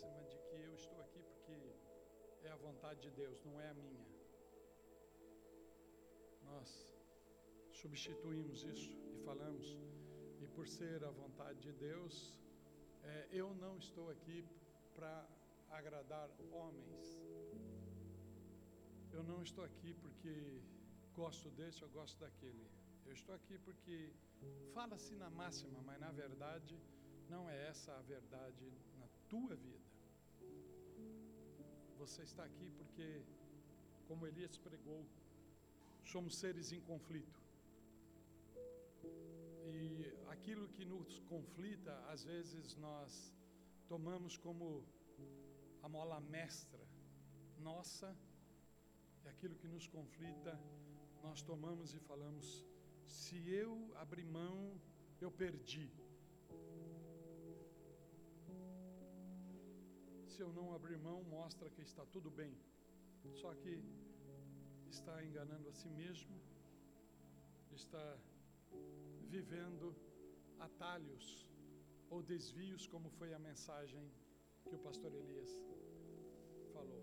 máxima de que eu estou aqui porque é a vontade de Deus, não é a minha. Nós substituímos isso e falamos, e por ser a vontade de Deus, é, eu não estou aqui para agradar homens. Eu não estou aqui porque gosto desse ou gosto daquele. Eu estou aqui porque fala-se na máxima, mas na verdade não é essa a verdade na tua vida. Você está aqui porque, como Elias pregou, somos seres em conflito. E aquilo que nos conflita, às vezes nós tomamos como a mola mestra nossa, e aquilo que nos conflita, nós tomamos e falamos: se eu abrir mão, eu perdi. Se eu não abrir mão, mostra que está tudo bem. Só que está enganando a si mesmo, está vivendo atalhos ou desvios, como foi a mensagem que o pastor Elias falou.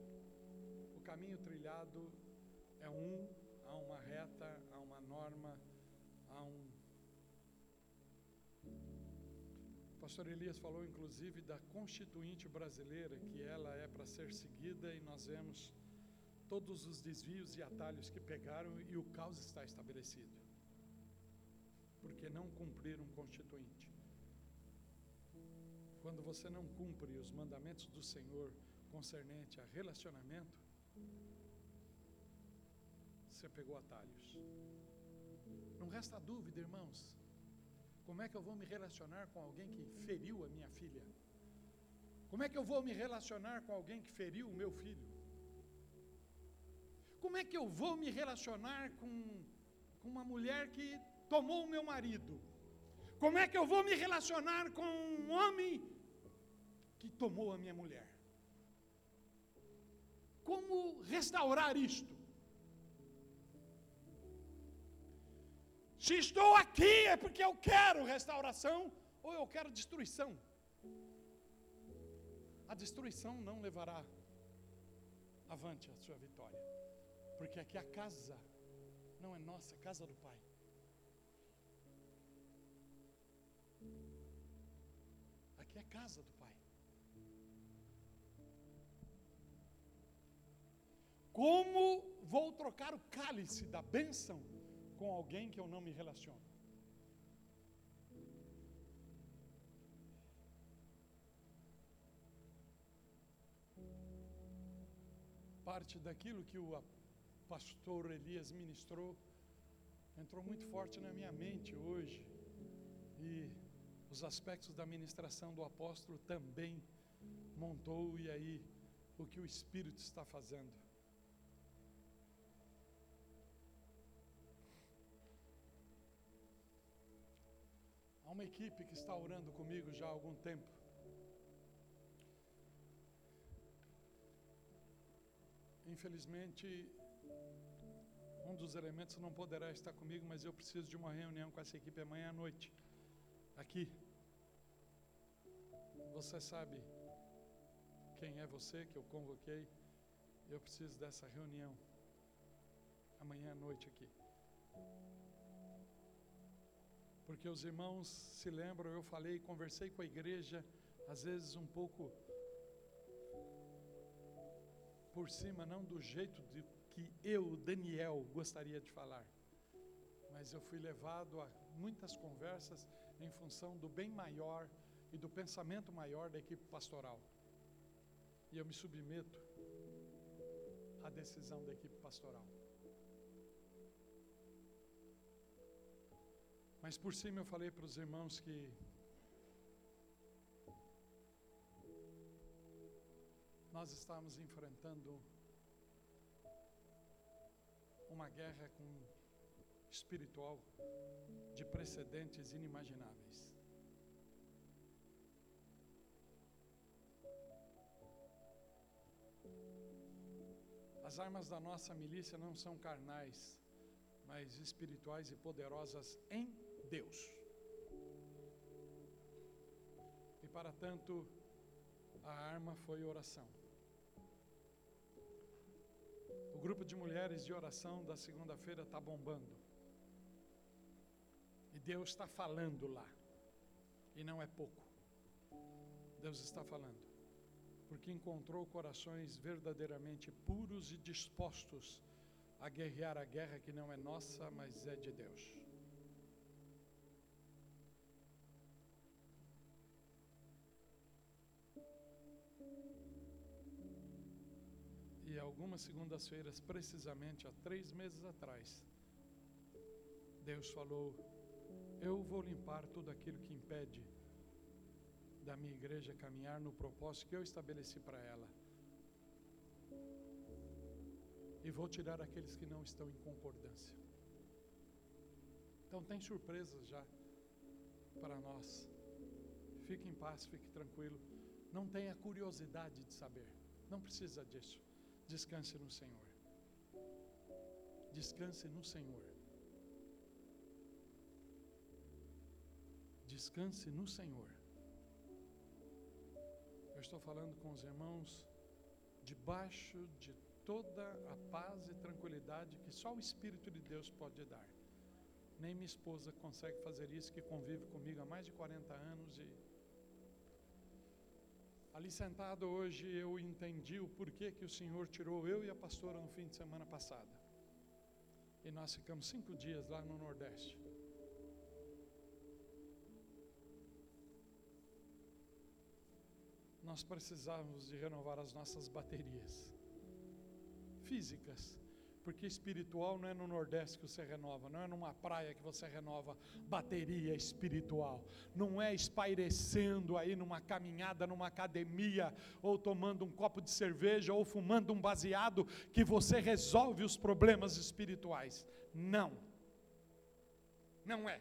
O caminho trilhado é um, há uma reta, há uma norma, pastor Elias falou inclusive da constituinte brasileira, que ela é para ser seguida e nós vemos todos os desvios e atalhos que pegaram e o caos está estabelecido. Porque não cumpriram constituinte. Quando você não cumpre os mandamentos do Senhor concernente a relacionamento, você pegou atalhos. Não resta dúvida, irmãos, como é que eu vou me relacionar com alguém que feriu a minha filha? Como é que eu vou me relacionar com alguém que feriu o meu filho? Como é que eu vou me relacionar com, com uma mulher que tomou o meu marido? Como é que eu vou me relacionar com um homem que tomou a minha mulher? Como restaurar isto? Se estou aqui é porque eu quero restauração ou eu quero destruição. A destruição não levará avante a sua vitória, porque aqui a casa não é nossa, é casa do Pai. Aqui é casa do Pai. Como vou trocar o cálice da bênção com alguém que eu não me relaciono. Parte daquilo que o pastor Elias ministrou entrou muito forte na minha mente hoje. E os aspectos da ministração do apóstolo também montou, e aí o que o Espírito está fazendo. Uma equipe que está orando comigo já há algum tempo. Infelizmente, um dos elementos não poderá estar comigo, mas eu preciso de uma reunião com essa equipe amanhã à noite, aqui. Você sabe quem é você que eu convoquei? Eu preciso dessa reunião amanhã à noite aqui. Porque os irmãos se lembram, eu falei, conversei com a igreja, às vezes um pouco por cima, não do jeito de que eu, Daniel, gostaria de falar. Mas eu fui levado a muitas conversas em função do bem maior e do pensamento maior da equipe pastoral. E eu me submeto à decisão da equipe pastoral. Mas por cima eu falei para os irmãos que nós estamos enfrentando uma guerra com espiritual de precedentes inimagináveis. As armas da nossa milícia não são carnais, mas espirituais e poderosas em Deus. E para tanto, A arma foi oração. O grupo de mulheres de oração da segunda-feira está bombando. E Deus está falando lá. E não é pouco. Deus está falando. Porque encontrou corações verdadeiramente puros e dispostos a guerrear a guerra que não é nossa, mas é de Deus. E algumas segundas-feiras, precisamente há três meses atrás, Deus falou: Eu vou limpar tudo aquilo que impede da minha igreja caminhar no propósito que eu estabeleci para ela. E vou tirar aqueles que não estão em concordância. Então, tem surpresas já para nós. Fique em paz, fique tranquilo. Não tenha curiosidade de saber. Não precisa disso. Descanse no Senhor. Descanse no Senhor. Descanse no Senhor. Eu estou falando com os irmãos debaixo de toda a paz e tranquilidade que só o Espírito de Deus pode dar. Nem minha esposa consegue fazer isso, que convive comigo há mais de 40 anos e ali sentado hoje eu entendi o porquê que o Senhor tirou eu e a pastora no fim de semana passada. E nós ficamos cinco dias lá no Nordeste. nós precisávamos de renovar as nossas baterias físicas, porque espiritual não é no Nordeste que você renova, não é numa praia que você renova bateria espiritual, não é espairecendo aí numa caminhada, numa academia, ou tomando um copo de cerveja, ou fumando um baseado, que você resolve os problemas espirituais. Não, não é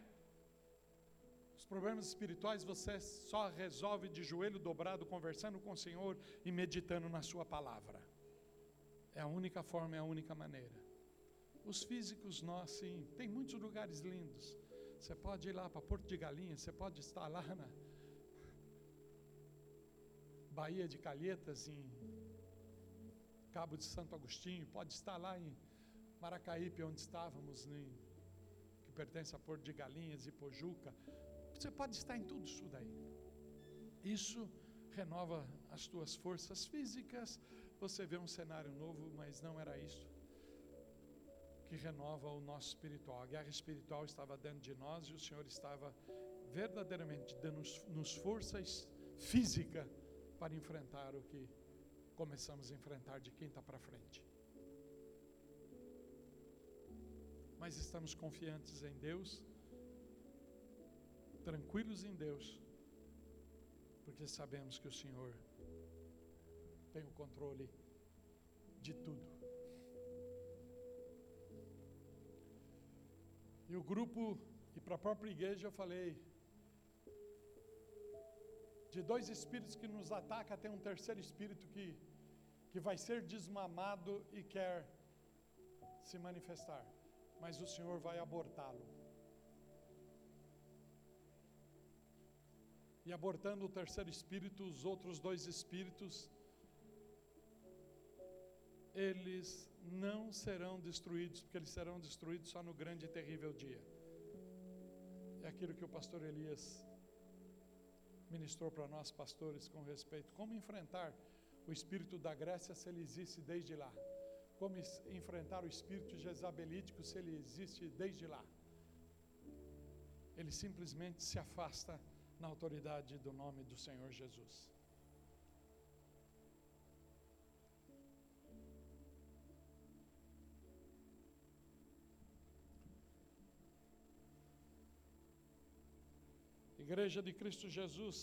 problemas espirituais você só resolve de joelho dobrado, conversando com o Senhor e meditando na Sua palavra. É a única forma, é a única maneira. Os físicos, nós, sim, tem muitos lugares lindos. Você pode ir lá para Porto de Galinhas, você pode estar lá na Baía de Calhetas, em Cabo de Santo Agostinho, pode estar lá em Maracaípe, onde estávamos, em, que pertence a Porto de Galinhas e Pojuca. Você pode estar em tudo isso daí. Isso renova as tuas forças físicas. Você vê um cenário novo, mas não era isso que renova o nosso espiritual. A guerra espiritual estava dentro de nós e o Senhor estava verdadeiramente dando-nos forças físicas para enfrentar o que começamos a enfrentar de quinta para frente. Mas estamos confiantes em Deus tranquilos em Deus, porque sabemos que o Senhor tem o controle de tudo. E o grupo, e para a própria igreja eu falei, de dois espíritos que nos atacam, tem um terceiro espírito que, que vai ser desmamado e quer se manifestar, mas o Senhor vai abortá-lo. e abortando o terceiro espírito, os outros dois espíritos, eles não serão destruídos, porque eles serão destruídos só no grande e terrível dia. É aquilo que o pastor Elias ministrou para nós, pastores, com respeito. Como enfrentar o espírito da Grécia se ele existe desde lá? Como enfrentar o espírito jezabelítico se ele existe desde lá? Ele simplesmente se afasta na autoridade do nome do Senhor Jesus. Igreja de Cristo Jesus,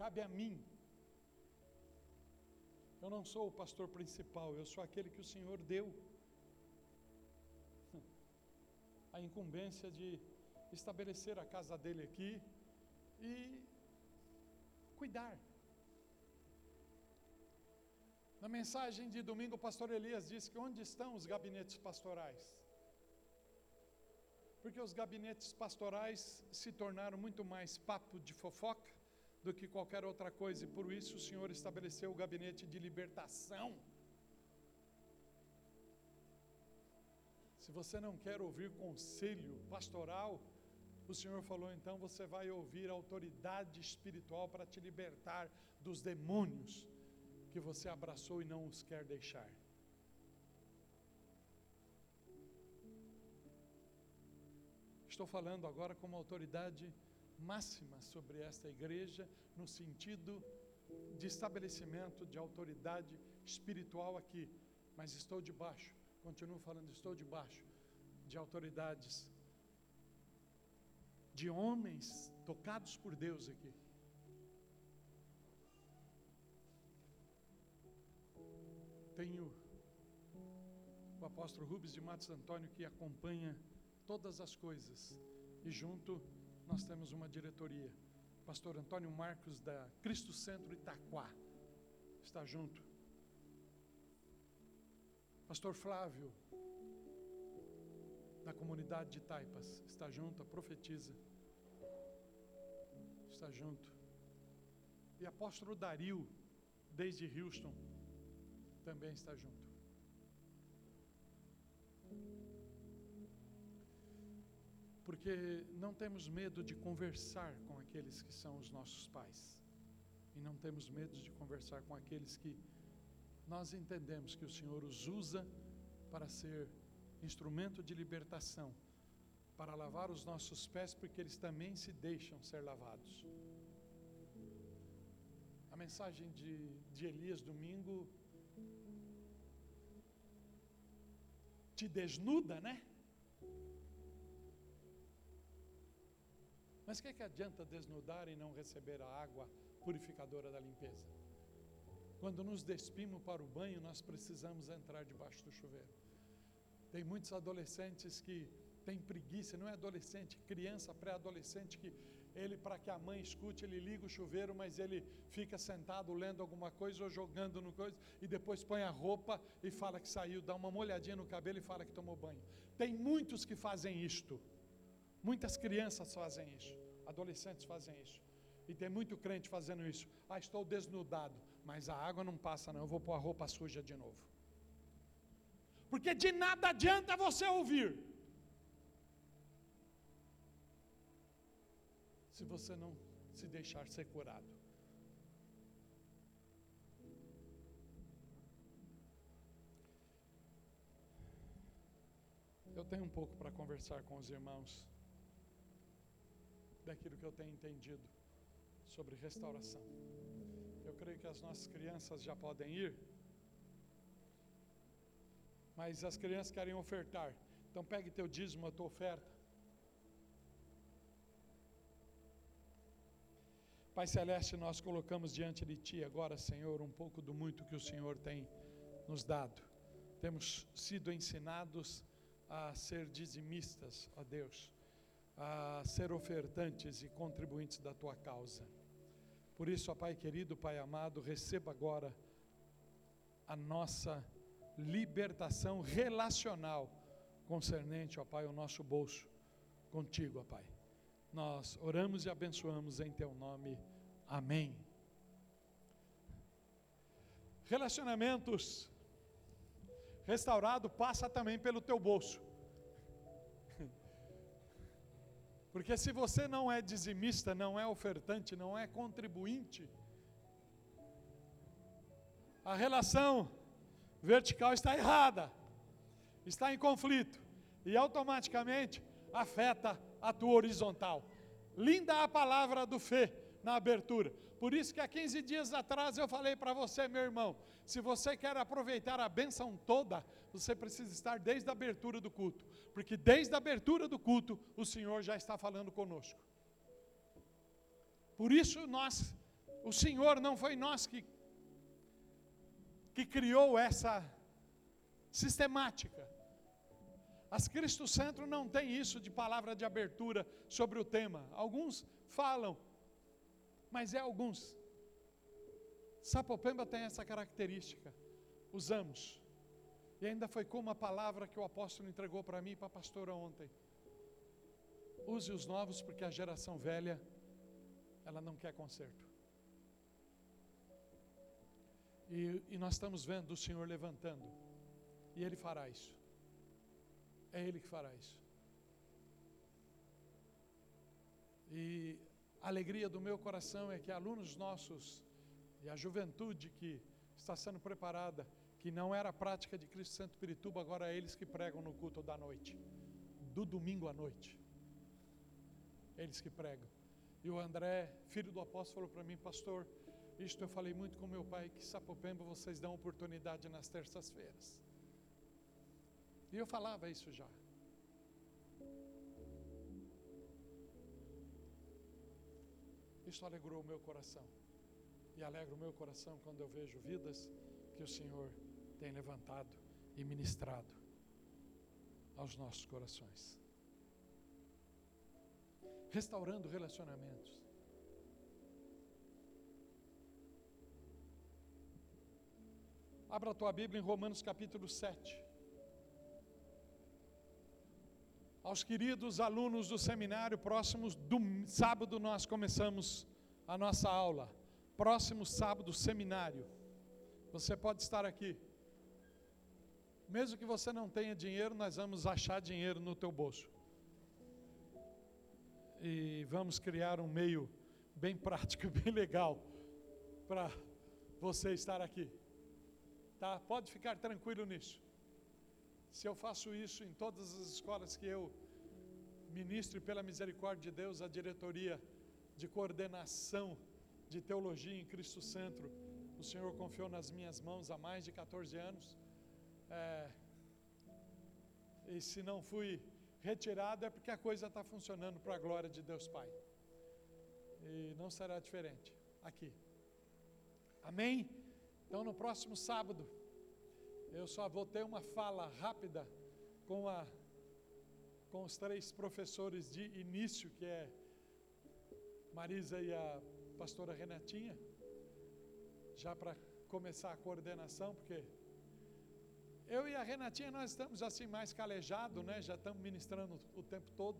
cabe a mim. Eu não sou o pastor principal, eu sou aquele que o Senhor deu a incumbência de estabelecer a casa dele aqui e cuidar. Na mensagem de domingo, o pastor Elias disse que onde estão os gabinetes pastorais? Porque os gabinetes pastorais se tornaram muito mais papo de fofoca do que qualquer outra coisa, e por isso o Senhor estabeleceu o gabinete de libertação. Se você não quer ouvir conselho pastoral, o Senhor falou então: você vai ouvir a autoridade espiritual para te libertar dos demônios que você abraçou e não os quer deixar. Estou falando agora como autoridade máxima sobre esta igreja, no sentido de estabelecimento de autoridade espiritual aqui, mas estou debaixo continuo falando, estou debaixo de autoridades, de homens tocados por Deus aqui. Tenho o apóstolo Rubens de Matos Antônio que acompanha todas as coisas, e junto nós temos uma diretoria. Pastor Antônio Marcos da Cristo Centro Itaquá está junto. Pastor Flávio, da comunidade de Taipas, está junto, profetiza. Está junto. E apóstolo Dario, desde Houston, também está junto. Porque não temos medo de conversar com aqueles que são os nossos pais. E não temos medo de conversar com aqueles que nós entendemos que o Senhor os usa para ser instrumento de libertação, para lavar os nossos pés, porque eles também se deixam ser lavados. A mensagem de, de Elias domingo te desnuda, né? Mas o que, é que adianta desnudar e não receber a água purificadora da limpeza? Quando nos despimos para o banho, nós precisamos entrar debaixo do chuveiro. Tem muitos adolescentes que têm preguiça, não é adolescente, criança, pré-adolescente, que ele, para que a mãe escute, ele liga o chuveiro, mas ele fica sentado lendo alguma coisa ou jogando no coisa, e depois põe a roupa e fala que saiu, dá uma molhadinha no cabelo e fala que tomou banho. Tem muitos que fazem isto. Muitas crianças fazem isso, adolescentes fazem isso. E tem muito crente fazendo isso. Ah, estou desnudado mas a água não passa, não. Eu vou pôr a roupa suja de novo. Porque de nada adianta você ouvir. Se você não se deixar ser curado. Eu tenho um pouco para conversar com os irmãos daquilo que eu tenho entendido sobre restauração. Eu creio que as nossas crianças já podem ir. Mas as crianças querem ofertar. Então pegue teu dízimo, a tua oferta. Pai Celeste, nós colocamos diante de Ti agora, Senhor, um pouco do muito que o Senhor tem nos dado. Temos sido ensinados a ser dizimistas, ó Deus, a ser ofertantes e contribuintes da Tua causa. Por isso, ó Pai querido, Pai amado, receba agora a nossa libertação relacional concernente, ó Pai, o nosso bolso contigo, ó Pai. Nós oramos e abençoamos em teu nome. Amém. Relacionamentos restaurado passa também pelo teu bolso. Porque se você não é dizimista, não é ofertante, não é contribuinte, a relação vertical está errada, está em conflito e automaticamente afeta a tua horizontal. Linda a palavra do fé na abertura. Por isso que há 15 dias atrás eu falei para você, meu irmão, se você quer aproveitar a bênção toda, você precisa estar desde a abertura do culto, porque desde a abertura do culto o Senhor já está falando conosco. Por isso nós, o Senhor não foi nós que que criou essa sistemática. As Cristo Centro não tem isso de palavra de abertura sobre o tema. Alguns falam, mas é alguns. Sapopemba tem essa característica. Usamos. E ainda foi como a palavra que o apóstolo entregou para mim e para a pastora ontem. Use os novos, porque a geração velha, ela não quer conserto. E, e nós estamos vendo o Senhor levantando. E Ele fará isso. É Ele que fará isso. E a alegria do meu coração é que alunos nossos e a juventude que está sendo preparada, que não era a prática de Cristo Santo Pirituba, agora é eles que pregam no culto da noite, do domingo à noite. Eles que pregam. E o André, filho do apóstolo, falou para mim, pastor, isto eu falei muito com meu pai, que Sapopemba vocês dão oportunidade nas terças-feiras. E eu falava isso já. Isso alegrou o meu coração. E alegra o meu coração quando eu vejo vidas que o Senhor tem levantado e ministrado aos nossos corações. Restaurando relacionamentos. Abra a tua Bíblia em Romanos capítulo 7. aos queridos alunos do seminário, próximos do sábado nós começamos a nossa aula. Próximo sábado, seminário. Você pode estar aqui. Mesmo que você não tenha dinheiro, nós vamos achar dinheiro no teu bolso. E vamos criar um meio bem prático, bem legal para você estar aqui. Tá? Pode ficar tranquilo nisso. Se eu faço isso em todas as escolas que eu ministro, pela misericórdia de Deus, a diretoria de coordenação de teologia em Cristo Centro, o Senhor confiou nas minhas mãos há mais de 14 anos. É, e se não fui retirado é porque a coisa está funcionando para a glória de Deus Pai. E não será diferente aqui. Amém? Então no próximo sábado eu só vou ter uma fala rápida com a com os três professores de início, que é Marisa e a pastora Renatinha, já para começar a coordenação, porque eu e a Renatinha nós estamos assim mais calejados, né? Já estamos ministrando o tempo todo,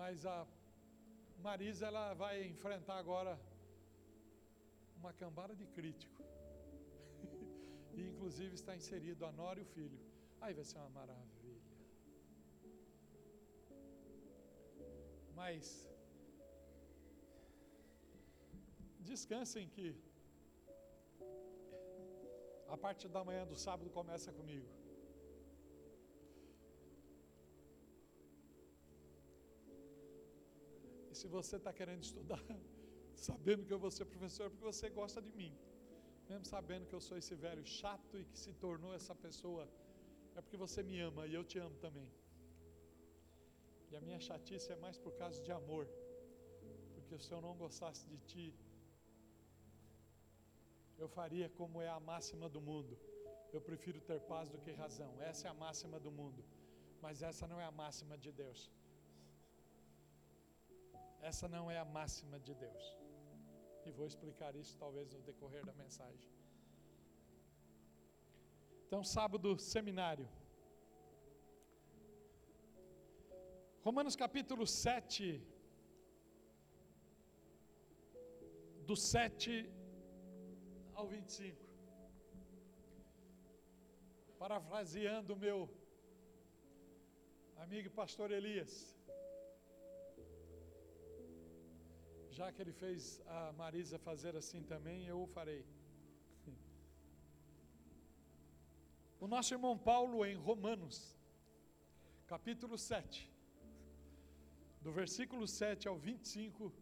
mas a Marisa ela vai enfrentar agora uma cambada de crítico. e inclusive está inserido a Nora e o filho. Aí vai ser uma maravilha. Mas descansem que a parte da manhã do sábado começa comigo. E se você está querendo estudar, sabendo que eu vou ser professor, porque você gosta de mim. Mesmo sabendo que eu sou esse velho chato e que se tornou essa pessoa, é porque você me ama e eu te amo também. E a minha chatice é mais por causa de amor. Porque se eu não gostasse de ti, eu faria como é a máxima do mundo. Eu prefiro ter paz do que razão. Essa é a máxima do mundo. Mas essa não é a máxima de Deus. Essa não é a máxima de Deus. E vou explicar isso talvez no decorrer da mensagem. Então, sábado, seminário. Romanos capítulo 7, do 7 ao 25. Parafraseando o meu amigo pastor Elias. Já que ele fez a Marisa fazer assim também, eu o farei. O nosso irmão Paulo, em Romanos, capítulo 7, do versículo 7 ao 25,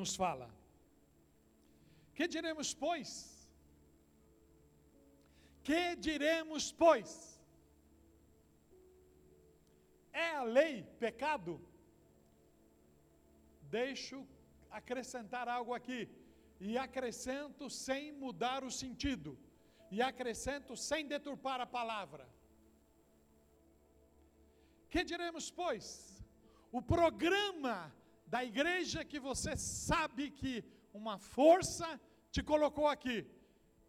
nos fala: Que diremos, pois? Que diremos, pois? É a lei pecado? Deixo acrescentar algo aqui, e acrescento sem mudar o sentido, e acrescento sem deturpar a palavra. Que diremos, pois? o programa da igreja que você sabe que uma força te colocou aqui.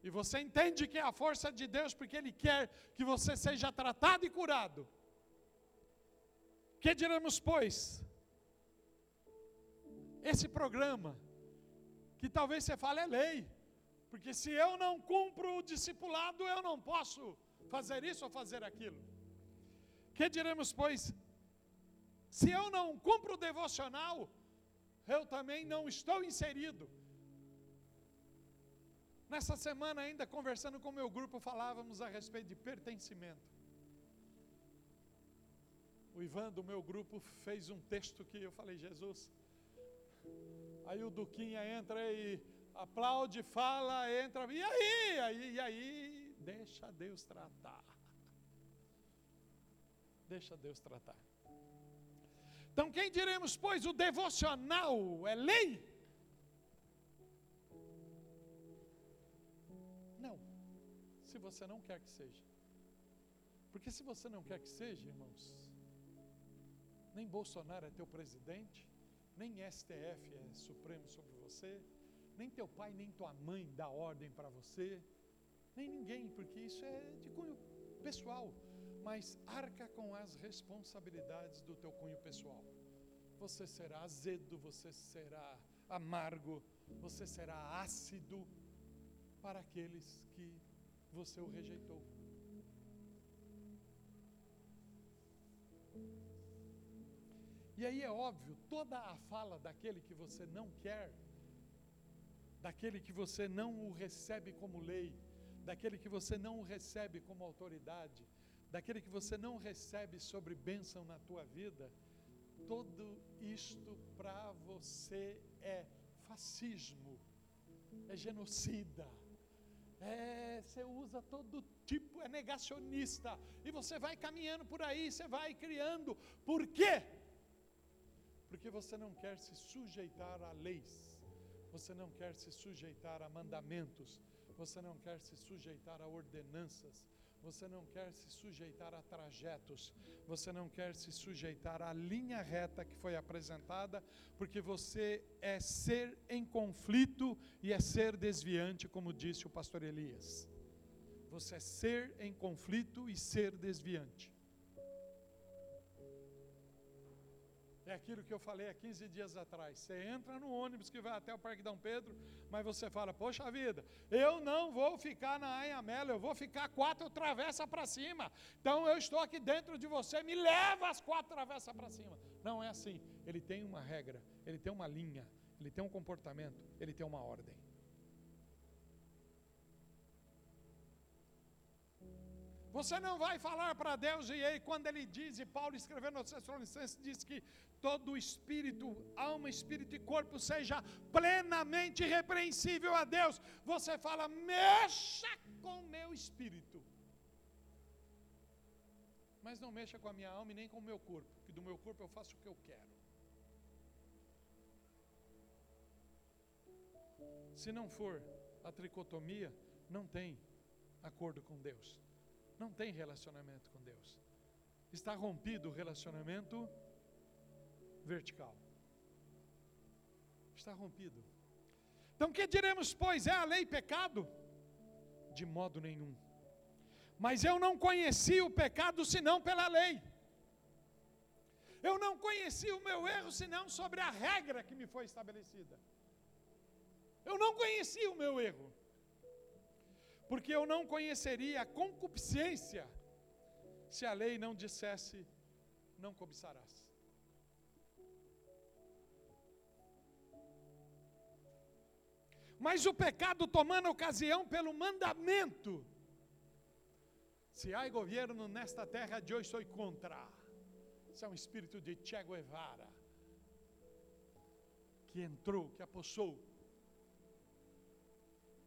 E você entende que é a força de Deus porque Ele quer que você seja tratado e curado. Que diremos, pois? Esse programa, que talvez você fale é lei, Porque se eu não cumpro o discipulado, eu não posso fazer isso ou fazer aquilo. Que diremos, pois? Se eu não cumpro o devocional, eu também não estou inserido. Nessa semana, ainda conversando com o meu grupo, falávamos a respeito de pertencimento. O Ivan do meu grupo fez um texto que eu falei, Jesus. Aí o Duquinha entra e aplaude, fala, entra, e aí? aí e aí, deixa Deus tratar. Deixa Deus tratar. Então, quem diremos, pois, o devocional é lei? Se você não quer que seja. Porque se você não quer que seja, irmãos, nem Bolsonaro é teu presidente, nem STF é supremo sobre você, nem teu pai, nem tua mãe dá ordem para você, nem ninguém, porque isso é de cunho pessoal mas arca com as responsabilidades do teu cunho pessoal. Você será azedo, você será amargo, você será ácido para aqueles que você o rejeitou. E aí é óbvio, toda a fala daquele que você não quer, daquele que você não o recebe como lei, daquele que você não o recebe como autoridade, daquele que você não recebe sobre bênção na tua vida, tudo isto para você é fascismo, é genocida, é, você usa todo tipo, é negacionista, e você vai caminhando por aí, você vai criando, por quê? Porque você não quer se sujeitar a leis, você não quer se sujeitar a mandamentos, você não quer se sujeitar a ordenanças, você não quer se sujeitar a trajetos, você não quer se sujeitar à linha reta que foi apresentada, porque você é ser em conflito e é ser desviante, como disse o pastor Elias. Você é ser em conflito e ser desviante. É aquilo que eu falei há 15 dias atrás. Você entra no ônibus que vai até o Parque Dom Pedro, mas você fala: Poxa vida, eu não vou ficar na Anhamela, eu vou ficar quatro travessas para cima. Então eu estou aqui dentro de você, me leva as quatro travessas para cima. Não é assim. Ele tem uma regra, ele tem uma linha, ele tem um comportamento, ele tem uma ordem. Você não vai falar para Deus, e aí, quando ele diz, e Paulo escrevendo aos Tessalonicenses, diz que todo espírito, alma, espírito e corpo seja plenamente repreensível a Deus. Você fala, mexa com meu espírito. Mas não mexa com a minha alma e nem com o meu corpo, que do meu corpo eu faço o que eu quero. Se não for a tricotomia, não tem acordo com Deus. Não tem relacionamento com Deus. Está rompido o relacionamento vertical. Está rompido. Então, que diremos, pois? É a lei pecado? De modo nenhum. Mas eu não conheci o pecado senão pela lei. Eu não conheci o meu erro senão sobre a regra que me foi estabelecida. Eu não conheci o meu erro. Porque eu não conheceria a concupiscência se a lei não dissesse: não cobiçarás. Mas o pecado tomando ocasião pelo mandamento. Se há governo nesta terra de hoje, sou contra. Isso é um espírito de Che Guevara que entrou, que apossou.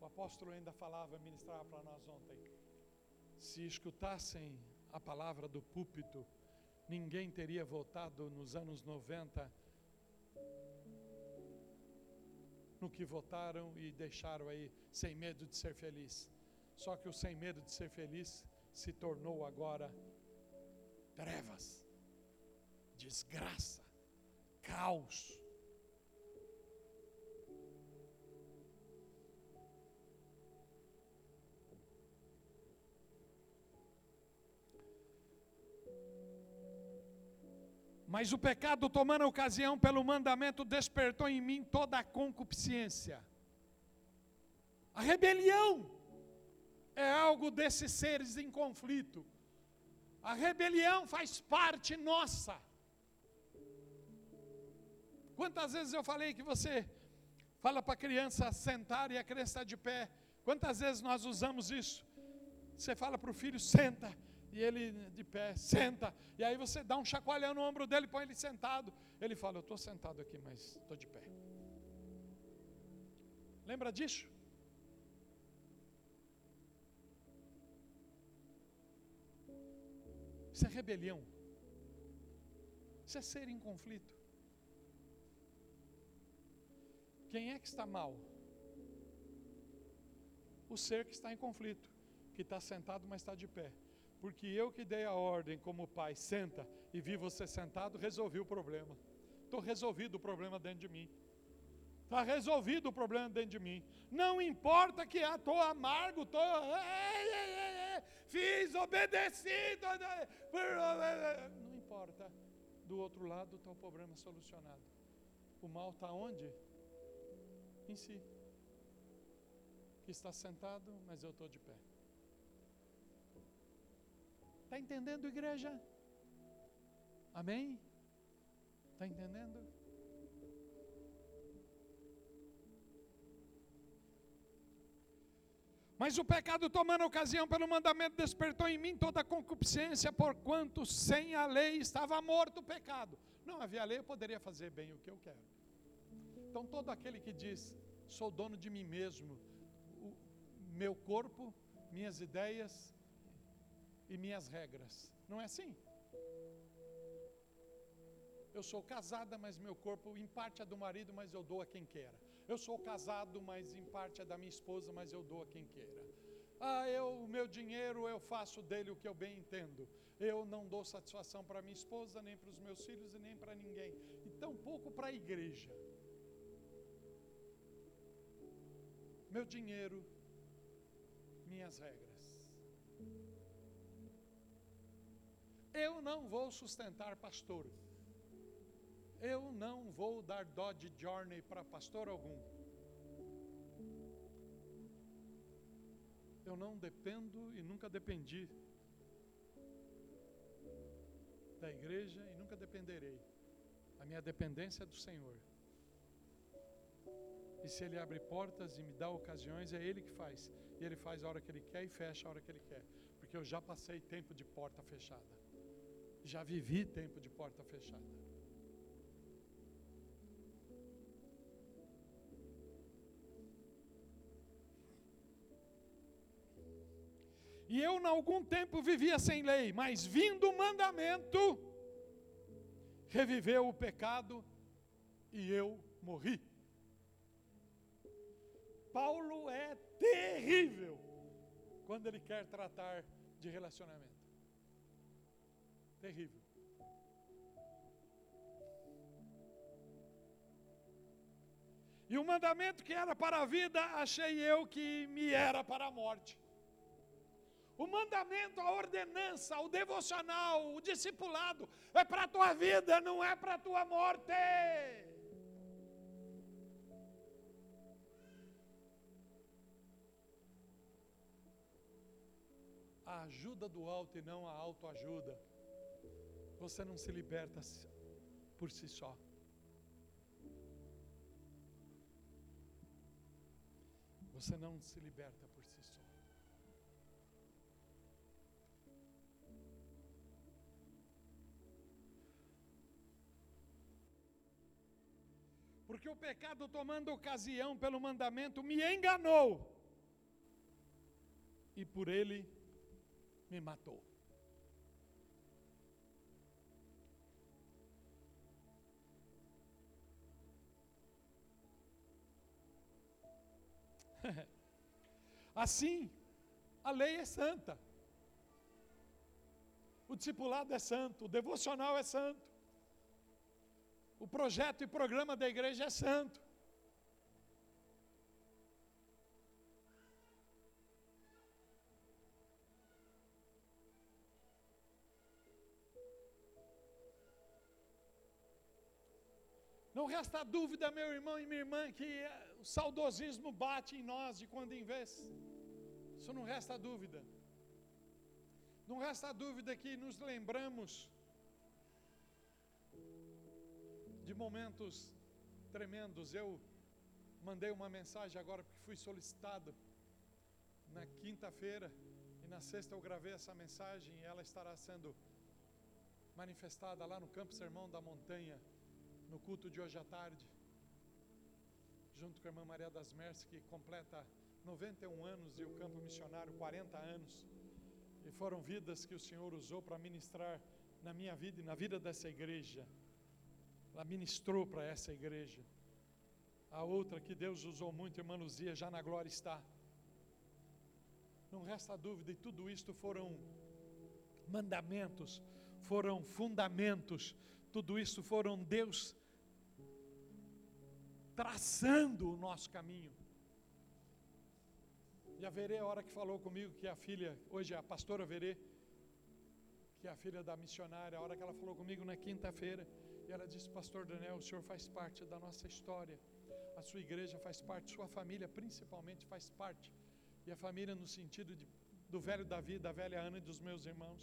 O apóstolo ainda falava, ministrava para nós ontem. Se escutassem a palavra do púlpito, ninguém teria votado nos anos 90 no que votaram e deixaram aí sem medo de ser feliz. Só que o sem medo de ser feliz se tornou agora trevas, desgraça, caos. Mas o pecado, tomando ocasião pelo mandamento, despertou em mim toda a concupiscência. A rebelião é algo desses seres em conflito. A rebelião faz parte nossa. Quantas vezes eu falei que você fala para a criança sentar e a criança está de pé? Quantas vezes nós usamos isso? Você fala para o filho, senta, e ele de pé, senta, e aí você dá um chacoalhão no ombro dele, põe ele sentado. Ele fala, eu estou sentado aqui, mas estou de pé. Lembra disso? Isso é rebelião. Isso é ser em conflito. Quem é que está mal? O ser que está em conflito, que está sentado, mas está de pé. Porque eu que dei a ordem como pai, senta e vi você sentado, resolvi o problema. Estou resolvido o problema dentro de mim. Está resolvido o problema dentro de mim. Não importa que estou amargo, estou. Fiz, obedecido. Não importa. Do outro lado está o problema solucionado. O mal está onde? Em si. Que está sentado, mas eu estou de pé. Está entendendo, igreja? Amém? Está entendendo? Mas o pecado, tomando ocasião pelo mandamento, despertou em mim toda a concupiscência, porquanto sem a lei estava morto o pecado. Não havia lei, eu poderia fazer bem o que eu quero. Então, todo aquele que diz, sou dono de mim mesmo, o meu corpo, minhas ideias e minhas regras. Não é assim? Eu sou casada, mas meu corpo, em parte é do marido, mas eu dou a quem queira. Eu sou casado, mas em parte é da minha esposa, mas eu dou a quem queira. Ah, eu, o meu dinheiro eu faço dele o que eu bem entendo. Eu não dou satisfação para minha esposa, nem para os meus filhos e nem para ninguém. E tão pouco para a igreja. Meu dinheiro, minhas regras. Eu não vou sustentar pastor eu não vou dar Dodge Journey para pastor algum. Eu não dependo e nunca dependi da igreja e nunca dependerei. A minha dependência é do Senhor. E se Ele abre portas e me dá ocasiões, é Ele que faz. E Ele faz a hora que Ele quer e fecha a hora que Ele quer. Porque eu já passei tempo de porta fechada. Já vivi tempo de porta fechada. E eu, em algum tempo, vivia sem lei, mas vindo o mandamento, reviveu o pecado e eu morri. Paulo é terrível quando ele quer tratar de relacionamento. Terrível. E o mandamento que era para a vida, achei eu que me era para a morte. O mandamento, a ordenança, o devocional, o discipulado é para a tua vida, não é para a tua morte. A ajuda do alto e não a autoajuda. Você não se liberta por si só. Você não se liberta por si só. Porque o pecado, tomando ocasião pelo mandamento, me enganou. E por ele me matou. assim, a lei é santa. O discipulado é santo, o devocional é santo. O projeto e programa da igreja é santo. Não resta dúvida, meu irmão e minha irmã, que eh, saudosismo bate em nós de quando em vez. Isso não resta dúvida. Não resta dúvida que nos lembramos de momentos tremendos. Eu mandei uma mensagem agora porque fui solicitado na quinta-feira e na sexta eu gravei essa mensagem e ela estará sendo manifestada lá no Campo Sermão da Montanha, no culto de hoje à tarde, junto com a irmã Maria das Merces, que completa 91 anos e o campo missionário 40 anos. E foram vidas que o Senhor usou para ministrar na minha vida e na vida dessa igreja. Ela ministrou para essa igreja. A outra que Deus usou muito, irmã Luzia, já na glória está. Não resta dúvida, e tudo isto foram mandamentos, foram fundamentos, tudo isso foram Deus traçando o nosso caminho. E a Verê, a hora que falou comigo, que a filha, hoje é a pastora Verê, que é a filha da missionária, a hora que ela falou comigo na quinta-feira, e ela disse: Pastor Daniel, o senhor faz parte da nossa história, a sua igreja faz parte, sua família principalmente faz parte, e a família no sentido de, do velho Davi, da velha Ana e dos meus irmãos.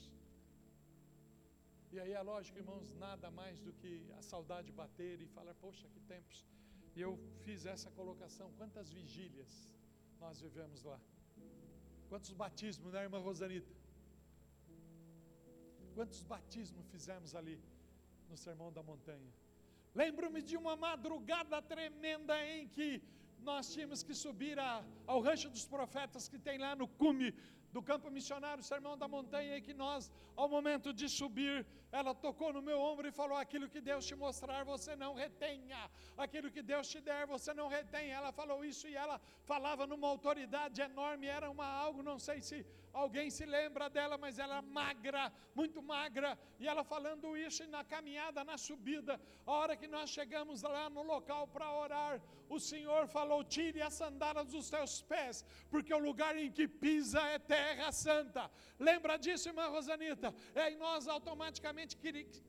E aí é lógico, irmãos, nada mais do que a saudade bater e falar: Poxa, que tempos. E eu fiz essa colocação: quantas vigílias nós vivemos lá? Quantos batismos, né, irmã Rosanita? Quantos batismos fizemos ali no Sermão da Montanha? Lembro-me de uma madrugada tremenda em que nós tínhamos que subir a, ao rancho dos profetas que tem lá no cume do campo missionário, Sermão da Montanha, em que nós, ao momento de subir, ela tocou no meu ombro e falou: Aquilo que Deus te mostrar, você não retenha, aquilo que Deus te der, você não retenha. Ela falou isso e ela falava numa autoridade enorme, era uma algo, não sei se alguém se lembra dela, mas ela magra, muito magra, e ela falando isso e na caminhada, na subida, a hora que nós chegamos lá no local para orar, o Senhor falou: Tire as sandálias dos teus pés, porque o lugar em que pisa é terra santa. Lembra disso, irmã Rosanita? É, e nós automaticamente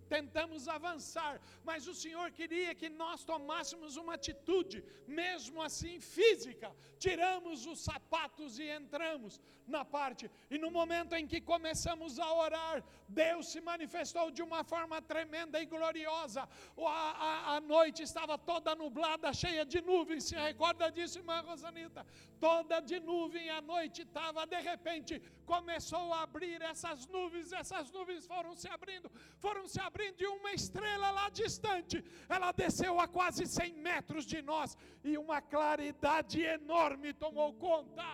tentamos avançar, mas o Senhor queria que nós tomássemos uma atitude, mesmo assim física. Tiramos os sapatos e entramos na parte. E no momento em que começamos a orar, Deus se manifestou de uma forma tremenda e gloriosa. A, a, a noite estava toda nublada, cheia de nuvens. Se recorda disso, irmã Rosanita? Toda de nuvem, a noite estava, de repente, começou a abrir essas nuvens, essas nuvens foram se abrindo, foram se abrindo e uma estrela lá distante, ela desceu a quase 100 metros de nós e uma claridade enorme tomou conta.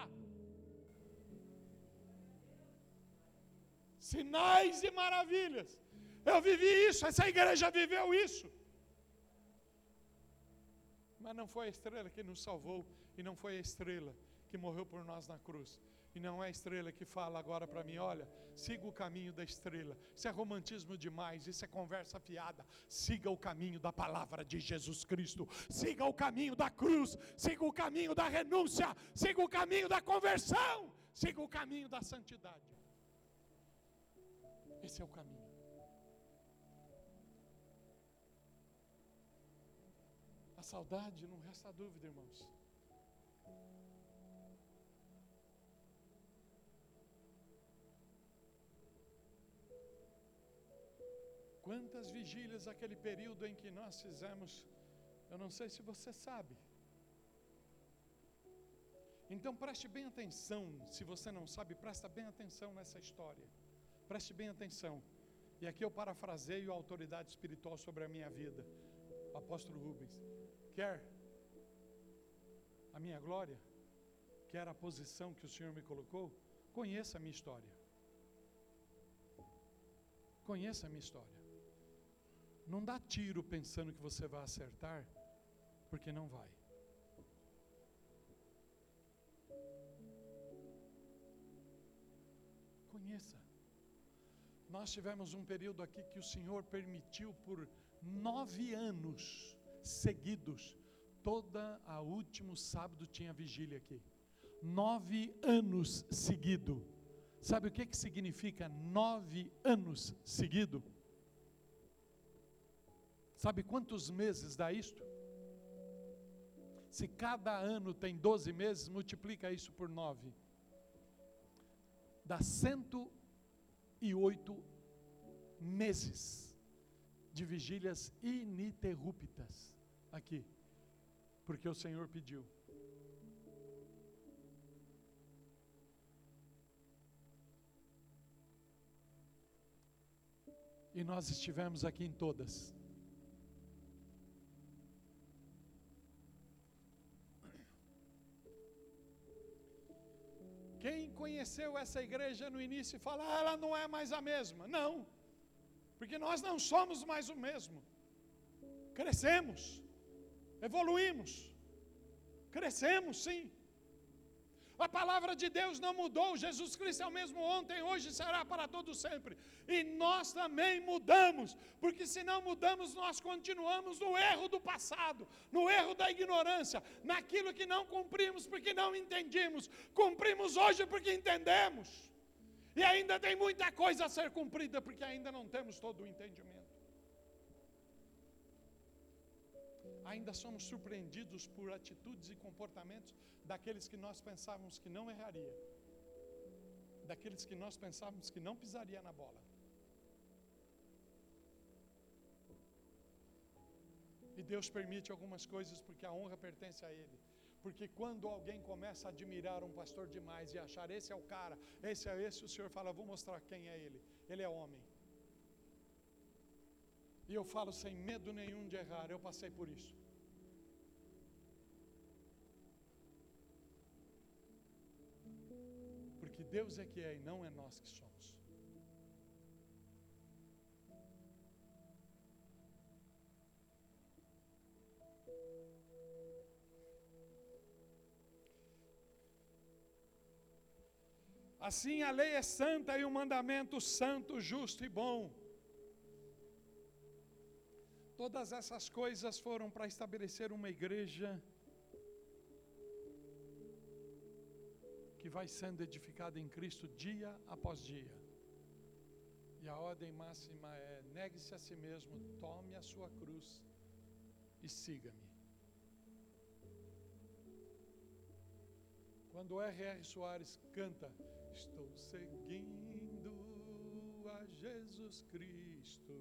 Sinais e maravilhas. Eu vivi isso, essa igreja viveu isso. Mas não foi a estrela que nos salvou e não foi a estrela que morreu por nós na cruz. E não é a estrela que fala agora para mim, olha, siga o caminho da estrela. Isso é romantismo demais, isso é conversa fiada. Siga o caminho da palavra de Jesus Cristo. Siga o caminho da cruz, siga o caminho da renúncia, siga o caminho da conversão, siga o caminho da santidade. Esse é o caminho. Saudade, não resta dúvida, irmãos. Quantas vigílias aquele período em que nós fizemos, eu não sei se você sabe. Então preste bem atenção, se você não sabe, presta bem atenção nessa história. Preste bem atenção. E aqui eu parafraseio a autoridade espiritual sobre a minha vida, apóstolo Rubens. Quer a minha glória? Quer a posição que o Senhor me colocou? Conheça a minha história. Conheça a minha história. Não dá tiro pensando que você vai acertar, porque não vai. Conheça. Nós tivemos um período aqui que o Senhor permitiu por nove anos seguidos. Toda a último sábado tinha vigília aqui. Nove anos seguido. Sabe o que, que significa nove anos seguido? Sabe quantos meses dá isto? Se cada ano tem 12 meses, multiplica isso por 9. Dá 108 meses de vigílias ininterruptas aqui, porque o Senhor pediu. E nós estivemos aqui em todas. Quem conheceu essa igreja no início fala, ah, ela não é mais a mesma. Não, porque nós não somos mais o mesmo. Crescemos, evoluímos, crescemos sim. A palavra de Deus não mudou. Jesus Cristo é o mesmo ontem, hoje será para todo sempre. E nós também mudamos, porque se não mudamos, nós continuamos no erro do passado, no erro da ignorância, naquilo que não cumprimos porque não entendimos. Cumprimos hoje porque entendemos. E ainda tem muita coisa a ser cumprida porque ainda não temos todo o entendimento. ainda somos surpreendidos por atitudes e comportamentos daqueles que nós pensávamos que não erraria, daqueles que nós pensávamos que não pisaria na bola. E Deus permite algumas coisas porque a honra pertence a Ele. Porque quando alguém começa a admirar um pastor demais e achar esse é o cara, esse é esse, o Senhor fala: vou mostrar quem é ele. Ele é homem. E eu falo sem medo nenhum de errar, eu passei por isso. Porque Deus é que é e não é nós que somos. Assim a lei é santa e o mandamento santo, justo e bom. Todas essas coisas foram para estabelecer uma igreja que vai sendo edificada em Cristo dia após dia. E a ordem máxima é: negue-se a si mesmo, tome a sua cruz e siga-me. Quando R.R. Soares canta, Estou seguindo a Jesus Cristo.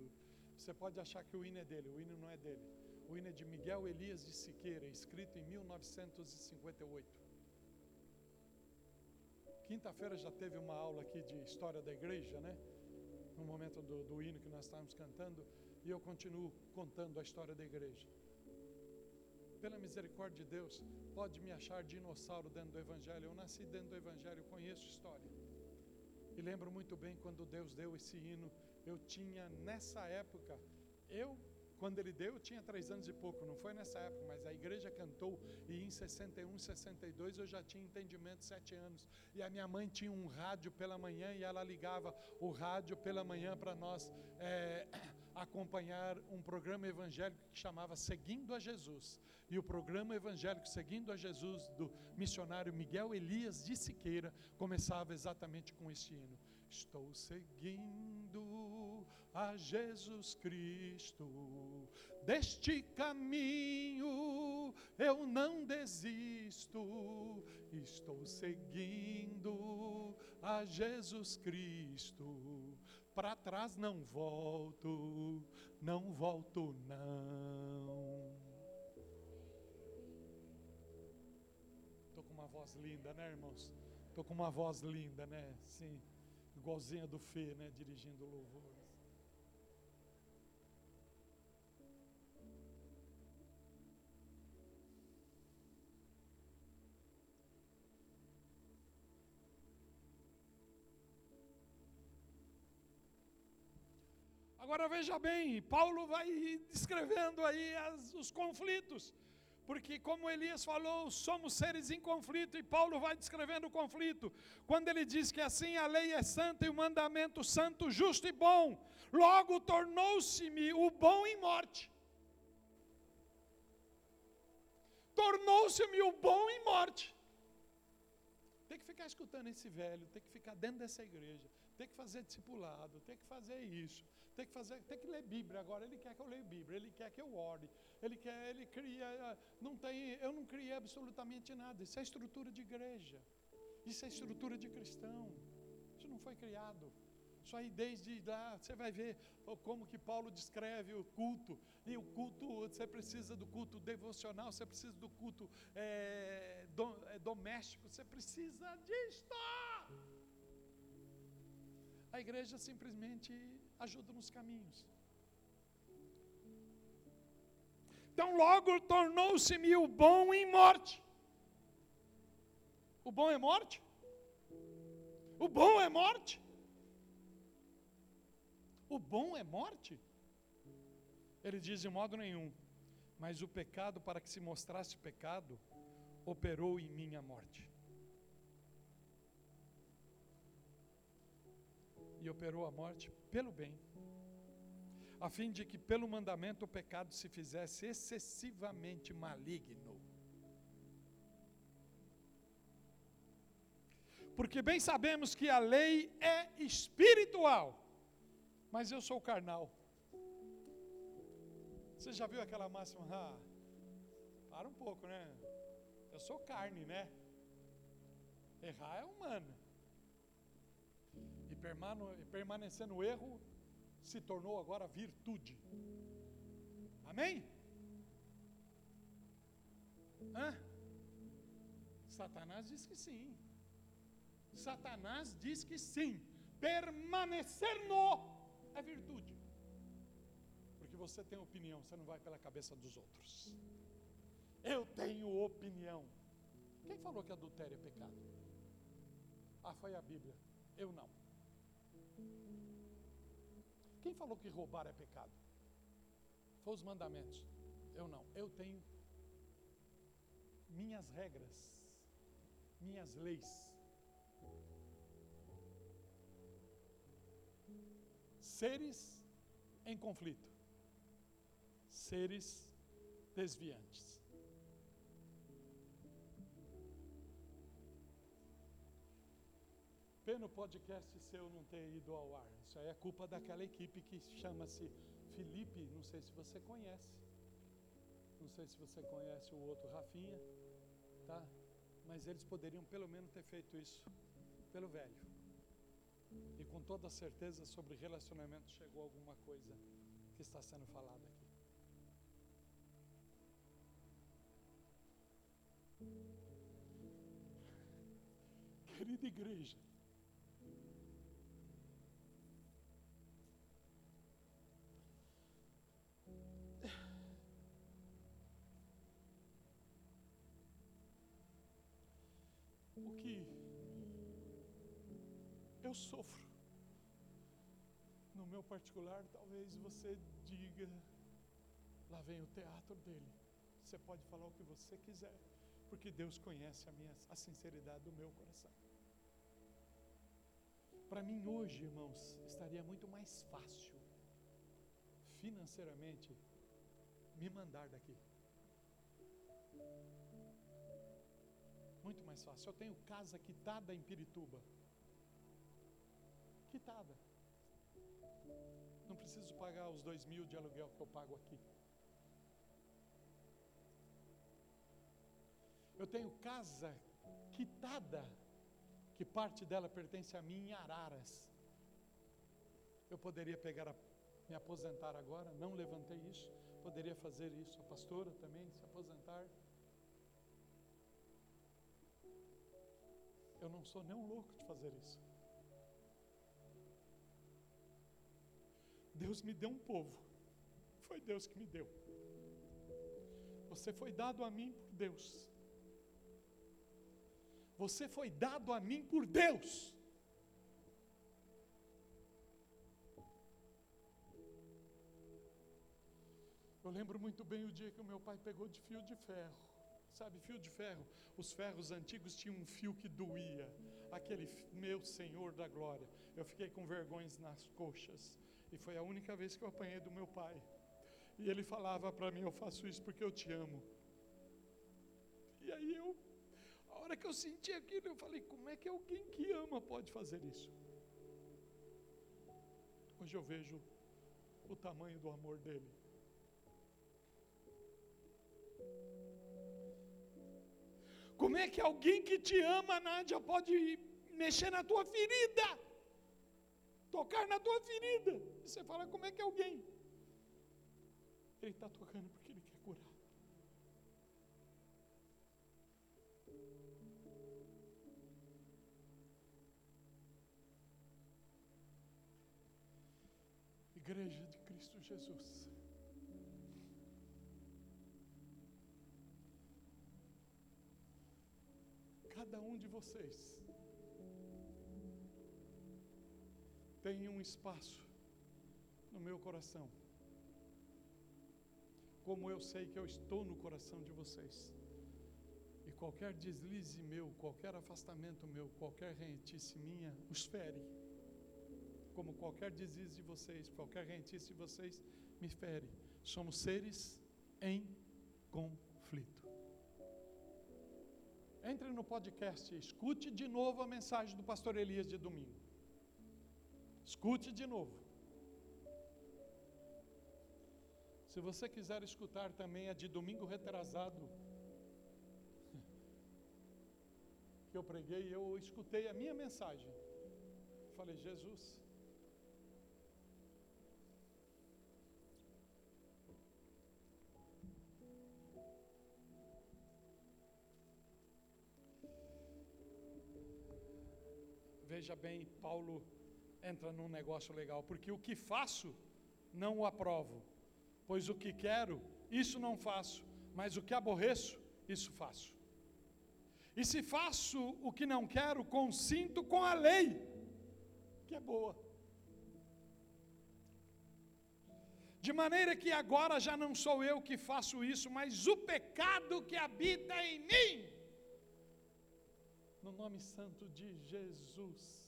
Você pode achar que o hino é dele, o hino não é dele. O hino é de Miguel Elias de Siqueira, escrito em 1958. Quinta-feira já teve uma aula aqui de história da igreja, né? No momento do, do hino que nós estávamos cantando, e eu continuo contando a história da igreja. Pela misericórdia de Deus, pode me achar dinossauro dentro do Evangelho. Eu nasci dentro do Evangelho, conheço história. E lembro muito bem quando Deus deu esse hino eu tinha nessa época, eu, quando ele deu, eu tinha três anos e pouco, não foi nessa época, mas a igreja cantou, e em 61, 62 eu já tinha entendimento, sete anos. E a minha mãe tinha um rádio pela manhã e ela ligava o rádio pela manhã para nós é, acompanhar um programa evangélico que chamava Seguindo a Jesus. E o programa evangélico Seguindo a Jesus, do missionário Miguel Elias de Siqueira, começava exatamente com este hino. Estou seguindo a Jesus Cristo. Deste caminho eu não desisto. Estou seguindo a Jesus Cristo. Para trás não volto, não volto não. Estou com uma voz linda, né, irmãos? Estou com uma voz linda, né? Sim igualzinha do Fê, né, dirigindo louvores. Agora veja bem, Paulo vai descrevendo aí as, os conflitos porque, como Elias falou, somos seres em conflito, e Paulo vai descrevendo o conflito, quando ele diz que assim a lei é santa e o mandamento santo, justo e bom, logo tornou-se-me o bom em morte. Tornou-se-me o bom em morte. Tem que ficar escutando esse velho, tem que ficar dentro dessa igreja, tem que fazer discipulado, tem que fazer isso, tem que fazer, tem que ler Bíblia agora. Ele quer que eu leia Bíblia, ele quer que eu ore, ele quer, ele cria, não tem, eu não criei absolutamente nada. Isso é estrutura de igreja, isso é estrutura de cristão. Isso não foi criado. Isso aí desde lá, você vai ver como que Paulo descreve o culto. E o culto, você precisa do culto devocional, você precisa do culto é, é, doméstico, você precisa disto. A igreja simplesmente ajuda nos caminhos. Então logo tornou-se-me o bom em morte. O bom é morte? O bom é morte? O bom é morte? Ele diz de modo nenhum, mas o pecado, para que se mostrasse pecado, operou em mim a morte. Operou a morte pelo bem, a fim de que pelo mandamento o pecado se fizesse excessivamente maligno. Porque bem sabemos que a lei é espiritual mas eu sou carnal. Você já viu aquela máxima? Ah, para um pouco, né? Eu sou carne, né? Errar é humano. Permanecer no erro se tornou agora virtude. Amém? Hã? Satanás diz que sim. Satanás diz que sim. Permanecer no é virtude. Porque você tem opinião, você não vai pela cabeça dos outros. Eu tenho opinião. Quem falou que adultério é pecado? Ah, foi a Bíblia. Eu não. Quem falou que roubar é pecado? Foi os mandamentos. Eu não. Eu tenho minhas regras, minhas leis. seres em conflito, seres desviantes. Pena o podcast seu não ter ido ao ar. Isso aí é culpa daquela equipe que chama-se Felipe, não sei se você conhece. Não sei se você conhece o outro Rafinha, tá? Mas eles poderiam pelo menos ter feito isso pelo velho. E com toda certeza sobre relacionamento chegou alguma coisa que está sendo falada aqui. Querida igreja, eu sofro. No meu particular, talvez você diga: lá vem o teatro dele. Você pode falar o que você quiser, porque Deus conhece a, minha, a sinceridade do meu coração. Para mim, hoje, irmãos, estaria muito mais fácil, financeiramente, me mandar daqui. Muito mais fácil. Eu tenho casa quitada em Pirituba quitada. Não preciso pagar os dois mil de aluguel que eu pago aqui. Eu tenho casa quitada, que parte dela pertence a mim em Araras. Eu poderia pegar a, me aposentar agora, não levantei isso. Poderia fazer isso. A pastora também se aposentar. Eu não sou nem um louco de fazer isso. Deus me deu um povo. Foi Deus que me deu. Você foi dado a mim por Deus. Você foi dado a mim por Deus. Eu lembro muito bem o dia que o meu pai pegou de fio de ferro. Sabe, fio de ferro? Os ferros antigos tinham um fio que doía. Aquele meu Senhor da glória. Eu fiquei com vergonhas nas coxas. E foi a única vez que eu apanhei do meu pai. E ele falava para mim: Eu faço isso porque eu te amo. E aí eu, a hora que eu senti aquilo, eu falei: Como é que alguém que ama pode fazer isso? Hoje eu vejo o tamanho do amor dele. Como é que alguém que te ama, Nádia, pode mexer na tua ferida? Tocar na tua ferida? E você fala, como é que alguém? Ele está tocando porque ele quer curar. Igreja de Cristo Jesus. Cada um de vocês tem um espaço no meu coração. Como eu sei que eu estou no coração de vocês. E qualquer deslize meu, qualquer afastamento meu, qualquer rentice minha, os fere como qualquer deslize de vocês, qualquer rentice de vocês, me fere. Somos seres em conflito. Entre no podcast, escute de novo a mensagem do pastor Elias de domingo. Escute de novo. Se você quiser escutar também a de domingo retrasado, que eu preguei, eu escutei a minha mensagem. Falei, Jesus, veja bem, Paulo entra num negócio legal, porque o que faço não o aprovo, pois o que quero, isso não faço, mas o que aborreço, isso faço. E se faço o que não quero, consinto com a lei, que é boa. De maneira que agora já não sou eu que faço isso, mas o pecado que habita em mim no nome santo de Jesus.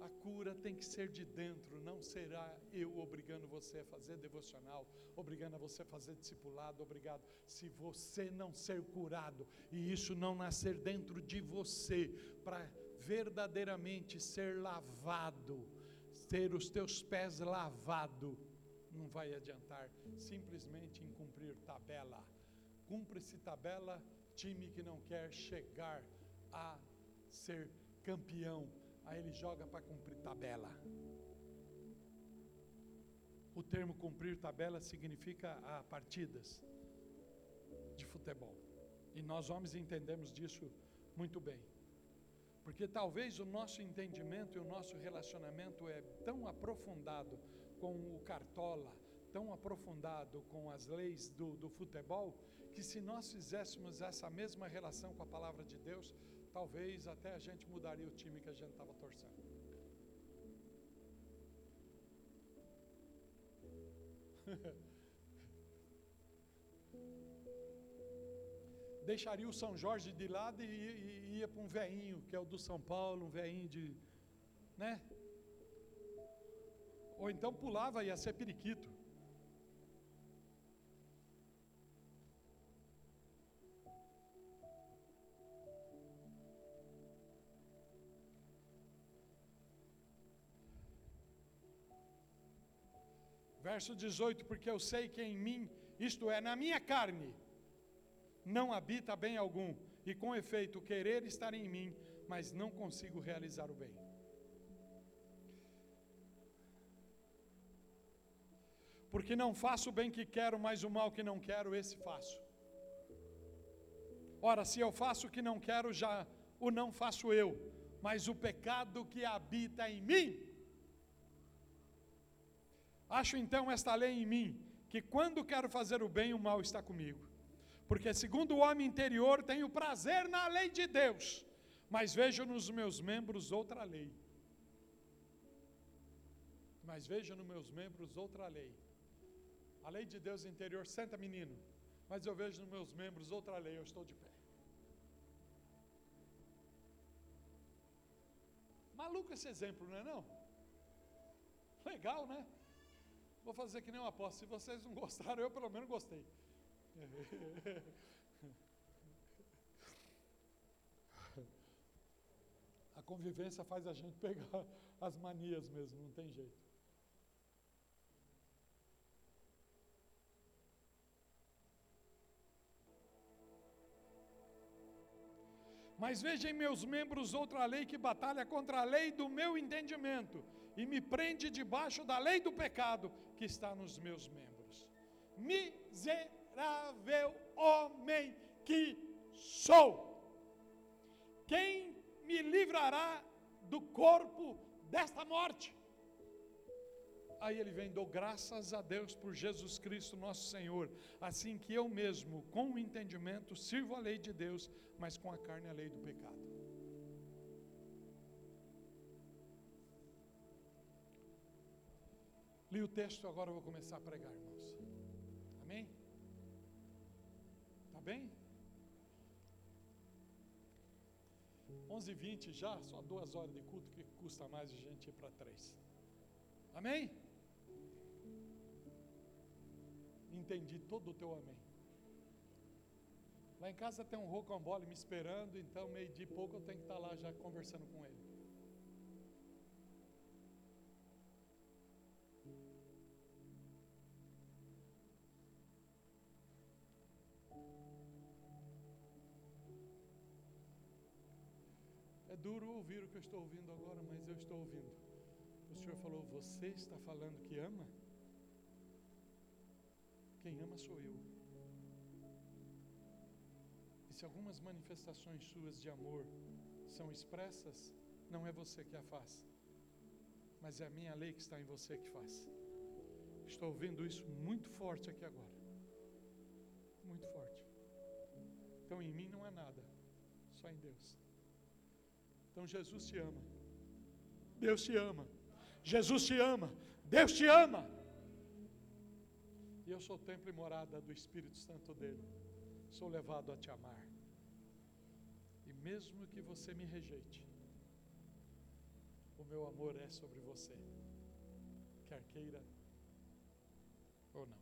A cura tem que ser de dentro, não será eu obrigando você a fazer devocional, obrigando a você a fazer discipulado, obrigado. Se você não ser curado e isso não nascer dentro de você, para verdadeiramente ser lavado, ter os teus pés lavados, não vai adiantar simplesmente em cumprir tabela. Cumpre-se tabela, time que não quer chegar a ser campeão. Aí ele joga para cumprir tabela. O termo cumprir tabela significa a partidas de futebol. E nós homens entendemos disso muito bem. Porque talvez o nosso entendimento e o nosso relacionamento é tão aprofundado com o cartola, tão aprofundado com as leis do, do futebol, que se nós fizéssemos essa mesma relação com a palavra de Deus, talvez até a gente mudaria o time que a gente estava torcendo. Deixaria o São Jorge de lado e, e ia para um veinho, que é o do São Paulo, um veinho de. né? Ou então pulava, ia ser periquito. Verso 18: Porque eu sei que em mim, isto é, na minha carne, não habita bem algum, e com efeito, querer estar em mim, mas não consigo realizar o bem. Porque não faço o bem que quero, mas o mal que não quero, esse faço. Ora, se eu faço o que não quero, já o não faço eu, mas o pecado que habita em mim, Acho então esta lei em mim, que quando quero fazer o bem, o mal está comigo. Porque segundo o homem interior, tenho prazer na lei de Deus, mas vejo nos meus membros outra lei. Mas vejo nos meus membros outra lei. A lei de Deus interior, senta menino, mas eu vejo nos meus membros outra lei, eu estou de pé. Maluco esse exemplo, não é não? Legal, né? Vou fazer que nem um apóstolo. Se vocês não gostaram, eu pelo menos gostei. A convivência faz a gente pegar as manias mesmo, não tem jeito. Mas veja em meus membros outra lei que batalha contra a lei do meu entendimento e me prende debaixo da lei do pecado que está nos meus membros. Miserável homem que sou! Quem me livrará do corpo desta morte? Aí ele vem, dou graças a Deus por Jesus Cristo nosso Senhor, assim que eu mesmo, com o entendimento, sirvo a lei de Deus, mas com a carne a lei do pecado. Li o texto, agora eu vou começar a pregar, irmãos. Amém? Tá bem? 11h20 já, só duas horas de culto que custa mais a gente ir para três. Amém? entendi todo o teu amém. Lá em casa tem um rocambole me esperando, então meio de pouco eu tenho que estar lá já conversando com ele. Duro ouvir o que eu estou ouvindo agora, mas eu estou ouvindo. O Senhor falou: Você está falando que ama? Quem ama sou eu. E se algumas manifestações suas de amor são expressas, não é você que a faz, mas é a minha lei que está em você que faz. Estou ouvindo isso muito forte aqui agora. Muito forte. Então em mim não é nada, só em Deus. Então Jesus te ama. Deus te ama. Jesus te ama. Deus te ama. E eu sou templo e morada do Espírito Santo dele. Sou levado a te amar. E mesmo que você me rejeite, o meu amor é sobre você, quer queira ou não.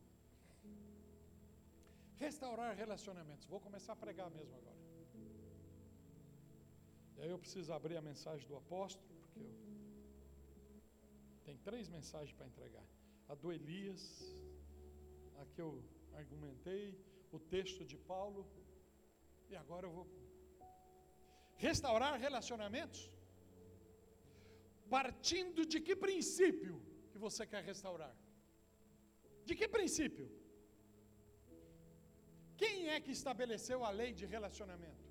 Restaurar relacionamentos. Vou começar a pregar mesmo agora. E aí eu preciso abrir a mensagem do apóstolo, porque eu... tem três mensagens para entregar. A do Elias, a que eu argumentei, o texto de Paulo, e agora eu vou restaurar relacionamentos, partindo de que princípio que você quer restaurar? De que princípio? Quem é que estabeleceu a lei de relacionamento?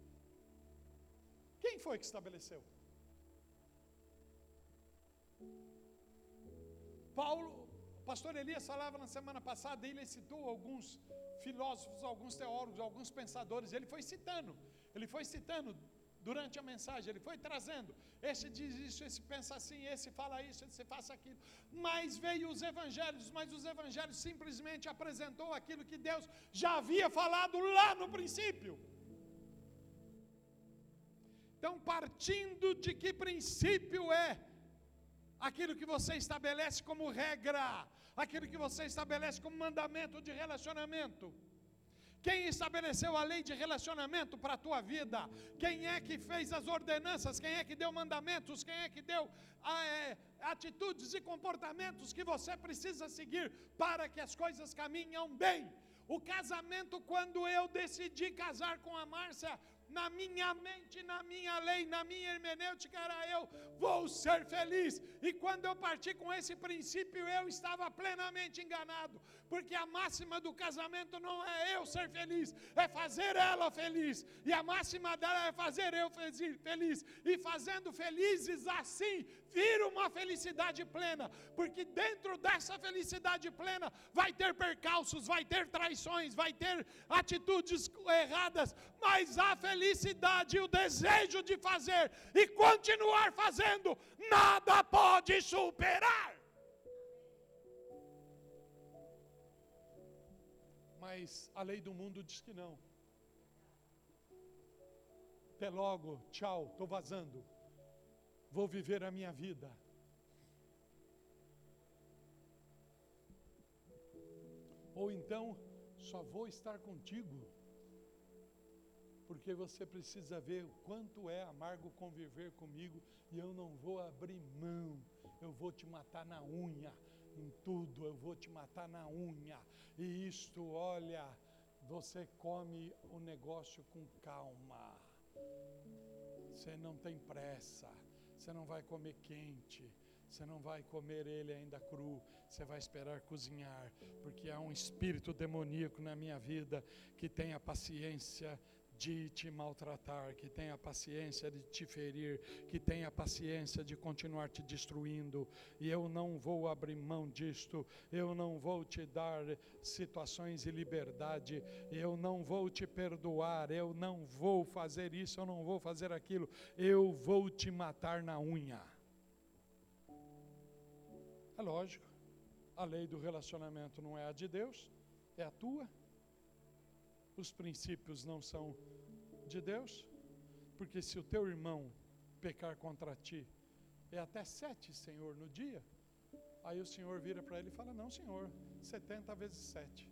Quem foi que estabeleceu? Paulo, pastor Elias falava na semana passada, ele citou alguns filósofos, alguns teólogos, alguns pensadores, ele foi citando, ele foi citando durante a mensagem, ele foi trazendo. Esse diz isso, esse pensa assim, esse fala isso, esse faça aquilo. Mas veio os evangelhos, mas os evangelhos simplesmente apresentou aquilo que Deus já havia falado lá no princípio. Então, partindo de que princípio é aquilo que você estabelece como regra, aquilo que você estabelece como mandamento de relacionamento. Quem estabeleceu a lei de relacionamento para a tua vida? Quem é que fez as ordenanças? Quem é que deu mandamentos? Quem é que deu ah, é, atitudes e comportamentos que você precisa seguir para que as coisas caminham bem? O casamento, quando eu decidi casar com a Márcia, na minha mente, na minha lei, na minha hermenêutica era eu vou ser feliz. E quando eu parti com esse princípio, eu estava plenamente enganado, porque a máxima do casamento não é eu ser feliz, é fazer ela feliz. E a máxima dela é fazer eu feliz. E fazendo felizes assim, vira uma felicidade plena, porque dentro dessa felicidade plena vai ter percalços, vai ter traições, vai ter atitudes erradas, mas a felicidade e o desejo de fazer e continuar fazendo, nada pode superar. Mas a lei do mundo diz que não. Até logo, tchau, estou vazando vou viver a minha vida. Ou então, só vou estar contigo, porque você precisa ver o quanto é amargo conviver comigo e eu não vou abrir mão, eu vou te matar na unha, em tudo, eu vou te matar na unha. E isto, olha, você come o negócio com calma Você não tem pressa. Você não vai comer quente. Você não vai comer ele ainda cru, você vai esperar cozinhar, porque há um espírito demoníaco na minha vida que tem a paciência de te maltratar, que tenha paciência de te ferir, que tenha paciência de continuar te destruindo, e eu não vou abrir mão disto, eu não vou te dar situações de liberdade, eu não vou te perdoar, eu não vou fazer isso, eu não vou fazer aquilo, eu vou te matar na unha. É lógico, a lei do relacionamento não é a de Deus, é a tua os princípios não são de Deus? Porque se o teu irmão pecar contra ti, é até sete, Senhor, no dia. Aí o Senhor vira para ele e fala: Não, Senhor, setenta vezes sete.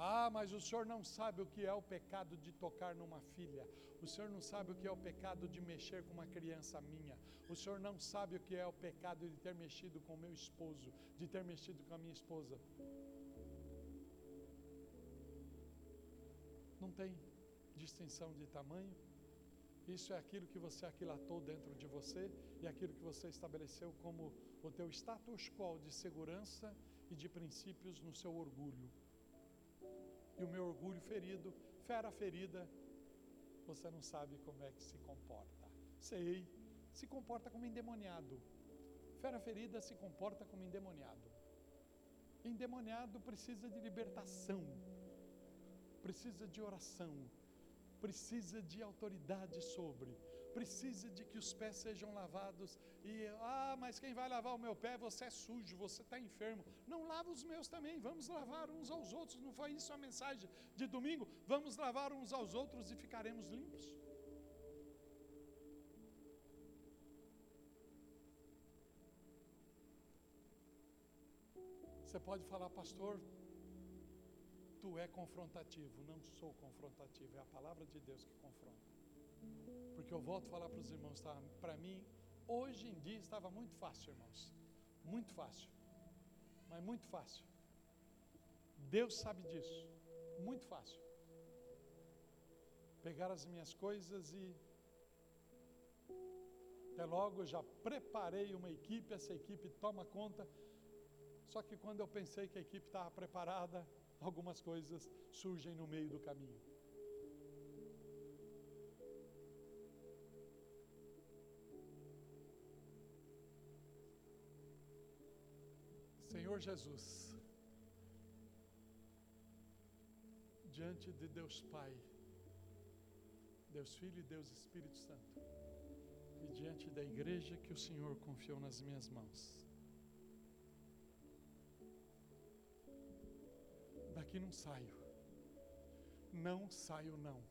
Ah, mas o senhor não sabe o que é o pecado de tocar numa filha. O senhor não sabe o que é o pecado de mexer com uma criança minha. O senhor não sabe o que é o pecado de ter mexido com meu esposo, de ter mexido com a minha esposa. Não tem distinção de tamanho. Isso é aquilo que você aquilatou dentro de você e aquilo que você estabeleceu como o teu status quo de segurança e de princípios no seu orgulho. E o meu orgulho ferido, fera ferida, você não sabe como é que se comporta. Sei, se comporta como endemoniado. Fera ferida se comporta como endemoniado. Endemoniado precisa de libertação precisa de oração, precisa de autoridade sobre, precisa de que os pés sejam lavados. E, ah, mas quem vai lavar o meu pé? Você é sujo, você está enfermo. Não lava os meus também, vamos lavar uns aos outros. Não foi isso a mensagem de domingo? Vamos lavar uns aos outros e ficaremos limpos. Você pode falar, pastor, Tu é confrontativo, não sou confrontativo, é a palavra de Deus que confronta. Porque eu volto a falar para os irmãos, tá? para mim, hoje em dia estava muito fácil, irmãos. Muito fácil. Mas muito fácil. Deus sabe disso. Muito fácil. Pegar as minhas coisas e. Até logo eu já preparei uma equipe, essa equipe toma conta. Só que quando eu pensei que a equipe estava preparada, algumas coisas surgem no meio do caminho. Senhor Jesus, diante de Deus Pai, Deus Filho e Deus Espírito Santo, e diante da igreja que o Senhor confiou nas minhas mãos, daqui não saio. Não saio, não.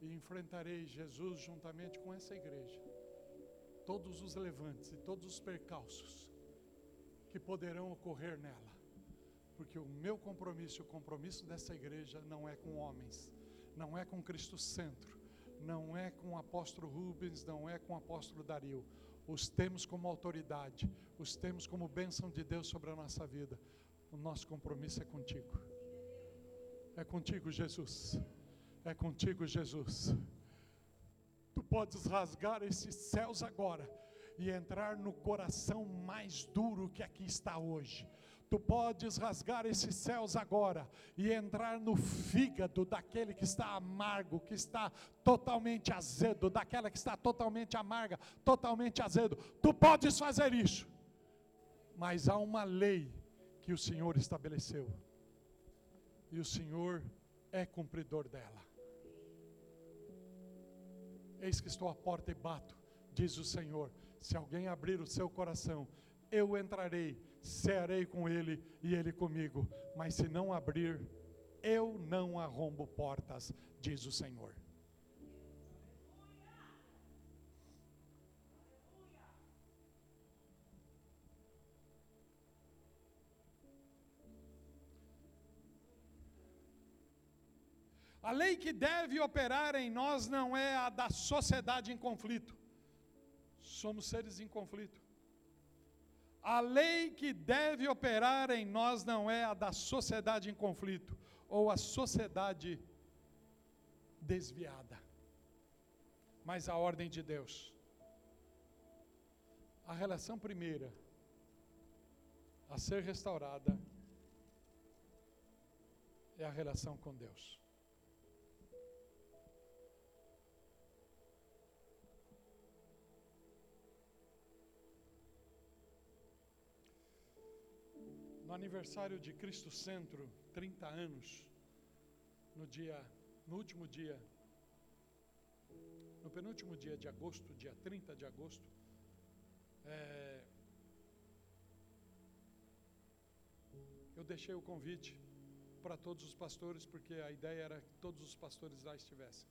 E enfrentarei Jesus juntamente com essa igreja. Todos os levantes e todos os percalços que poderão ocorrer nela. Porque o meu compromisso, o compromisso dessa igreja não é com homens, não é com Cristo Centro, não é com o apóstolo Rubens, não é com o apóstolo Dario. Os temos como autoridade, os temos como bênção de Deus sobre a nossa vida o nosso compromisso é contigo. É contigo, Jesus. É contigo, Jesus. Tu podes rasgar esses céus agora e entrar no coração mais duro que aqui está hoje. Tu podes rasgar esses céus agora e entrar no fígado daquele que está amargo, que está totalmente azedo, daquela que está totalmente amarga, totalmente azedo. Tu podes fazer isso. Mas há uma lei que o Senhor estabeleceu. E o Senhor é cumpridor dela. Eis que estou à porta e bato, diz o Senhor. Se alguém abrir o seu coração, eu entrarei, cearei com ele e ele comigo. Mas se não abrir, eu não arrombo portas, diz o Senhor. A lei que deve operar em nós não é a da sociedade em conflito. Somos seres em conflito. A lei que deve operar em nós não é a da sociedade em conflito ou a sociedade desviada. mas a ordem de Deus. A relação primeira a ser restaurada é a relação com Deus. No aniversário de Cristo Centro, 30 anos, no dia, no último dia, no penúltimo dia de agosto, dia 30 de agosto, é, eu deixei o convite para todos os pastores, porque a ideia era que todos os pastores lá estivessem.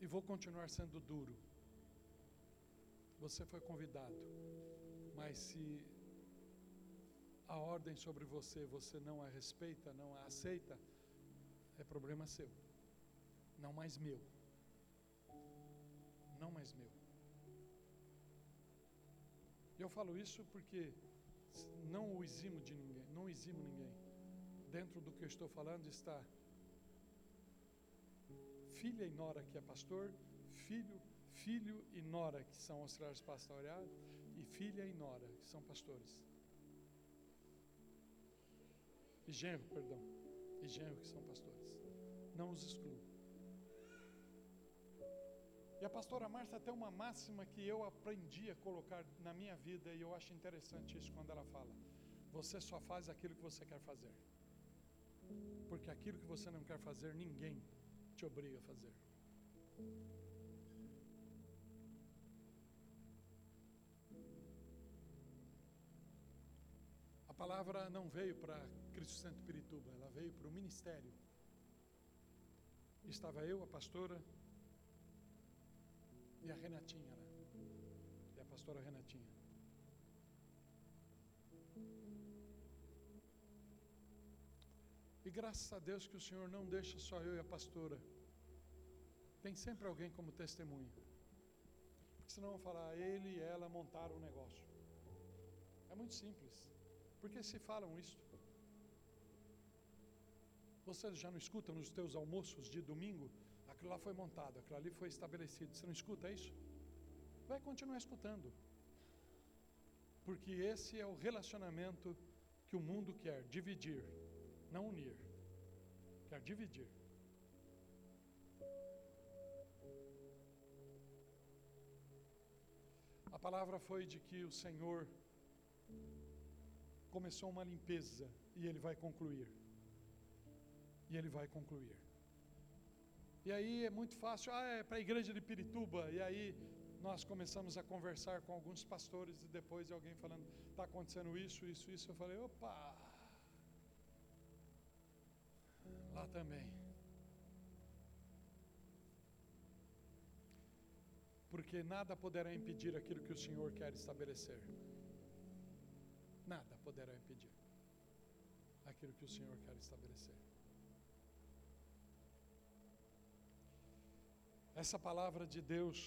E vou continuar sendo duro. Você foi convidado, mas se a ordem sobre você você não a respeita, não a aceita, é problema seu, não mais meu. Não mais meu. Eu falo isso porque não o eximo de ninguém, não eximo ninguém. Dentro do que eu estou falando está filha e nora que é pastor, filho, filho e nora que são auxiliares pastorais e filha e nora que são pastores. E genro, perdão, e genro que são pastores. Não os excluo. E a pastora Márcia tem uma máxima que eu aprendi a colocar na minha vida e eu acho interessante isso quando ela fala: Você só faz aquilo que você quer fazer. Porque aquilo que você não quer fazer, ninguém te obriga a fazer. Palavra não veio para Cristo Santo Pirituba, ela veio para o ministério. Estava eu, a pastora, e a Renatinha, né? E a pastora Renatinha. E graças a Deus que o Senhor não deixa só eu e a pastora. Tem sempre alguém como testemunha. Porque senão vão falar, ele e ela montaram o negócio. É muito simples. Porque se falam isto. Você já não escuta nos teus almoços de domingo? Aquilo lá foi montado, aquilo ali foi estabelecido. Você não escuta isso? Vai continuar escutando. Porque esse é o relacionamento que o mundo quer dividir, não unir. Quer dividir. A palavra foi de que o Senhor começou uma limpeza e ele vai concluir. E ele vai concluir. E aí é muito fácil, ah, é para a igreja de Pirituba. E aí nós começamos a conversar com alguns pastores e depois alguém falando, está acontecendo isso, isso, isso. Eu falei, opa, lá também. Porque nada poderá impedir aquilo que o Senhor quer estabelecer. Poderá impedir aquilo que o Senhor quer estabelecer. Essa palavra de Deus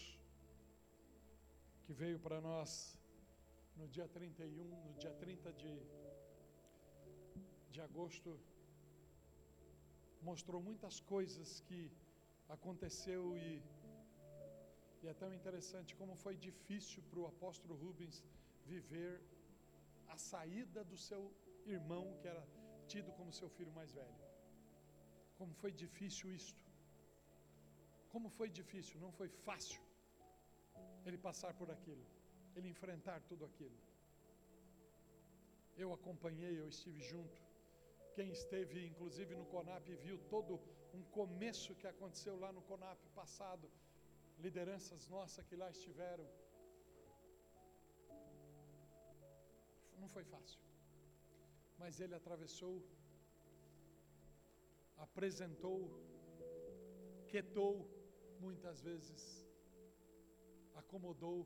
que veio para nós no dia 31, no dia 30 de, de agosto, mostrou muitas coisas que aconteceu e, e é tão interessante como foi difícil para o apóstolo Rubens viver a saída do seu irmão que era tido como seu filho mais velho. Como foi difícil isto. Como foi difícil, não foi fácil ele passar por aquilo, ele enfrentar tudo aquilo. Eu acompanhei, eu estive junto. Quem esteve, inclusive, no CONAP viu todo um começo que aconteceu lá no CONAP passado, lideranças nossas que lá estiveram. Não foi fácil, mas ele atravessou, apresentou, quietou, muitas vezes acomodou,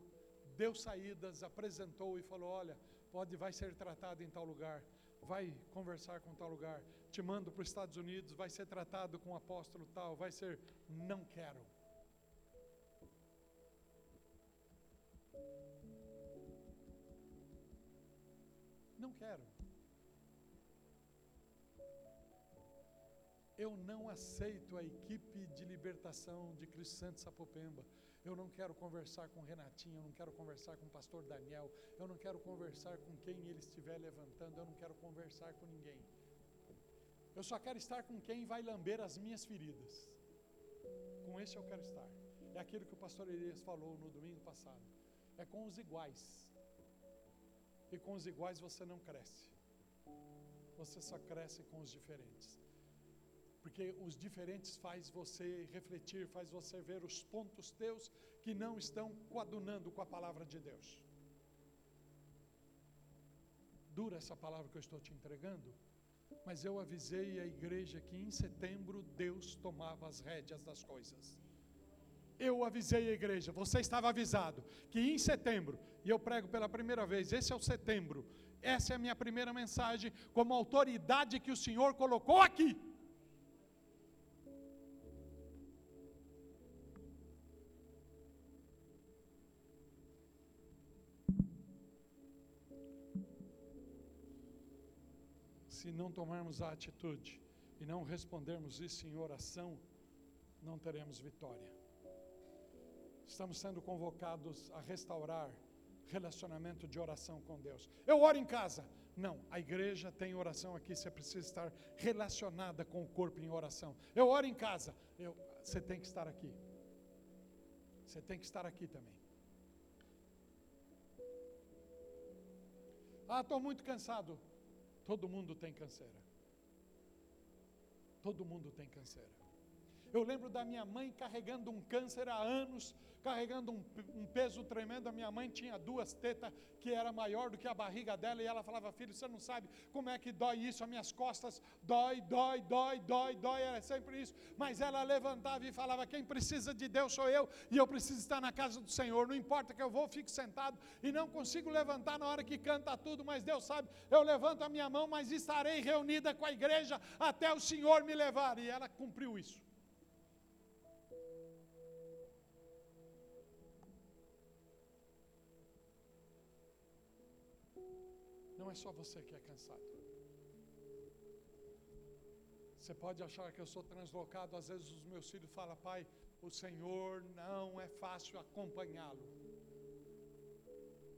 deu saídas, apresentou e falou: Olha, pode, vai ser tratado em tal lugar, vai conversar com tal lugar, te mando para os Estados Unidos, vai ser tratado com o apóstolo tal, vai ser. Não quero. Quero. Eu não aceito a equipe de libertação de Cristo Santo Sapopemba. Eu não quero conversar com Renatinho, eu não quero conversar com o pastor Daniel, eu não quero conversar com quem ele estiver levantando, eu não quero conversar com ninguém. Eu só quero estar com quem vai lamber as minhas feridas. Com esse eu quero estar. É aquilo que o pastor Elias falou no domingo passado. É com os iguais. E com os iguais você não cresce. Você só cresce com os diferentes. Porque os diferentes faz você refletir, faz você ver os pontos teus que não estão coadunando com a palavra de Deus. Dura essa palavra que eu estou te entregando? Mas eu avisei a igreja que em setembro Deus tomava as rédeas das coisas. Eu avisei a igreja, você estava avisado, que em setembro, e eu prego pela primeira vez, esse é o setembro, essa é a minha primeira mensagem, como autoridade que o Senhor colocou aqui. se não tomarmos a atitude e não respondermos isso em oração, não teremos vitória. Estamos sendo convocados a restaurar relacionamento de oração com Deus. Eu oro em casa. Não, a igreja tem oração aqui, você precisa estar relacionada com o corpo em oração. Eu oro em casa. Eu, você tem que estar aqui. Você tem que estar aqui também. Ah, estou muito cansado. Todo mundo tem canseira. Todo mundo tem canseira. Eu lembro da minha mãe carregando um câncer há anos, carregando um, um, peso tremendo. A minha mãe tinha duas tetas que era maior do que a barriga dela, e ela falava: Filho, você não sabe como é que dói isso, as minhas costas dói, dói, dói, dói, dói, era sempre isso. Mas ela levantava e falava: Quem precisa de Deus sou eu, e eu preciso estar na casa do Senhor. Não importa que eu vou, fico sentado e não consigo levantar na hora que canta tudo, mas Deus sabe, eu levanto a minha mão, mas estarei reunida com a igreja até o Senhor me levar. E ela cumpriu isso. Não é só você que é cansado. Você pode achar que eu sou translocado, às vezes os meus filhos falam, pai, o Senhor não é fácil acompanhá-lo.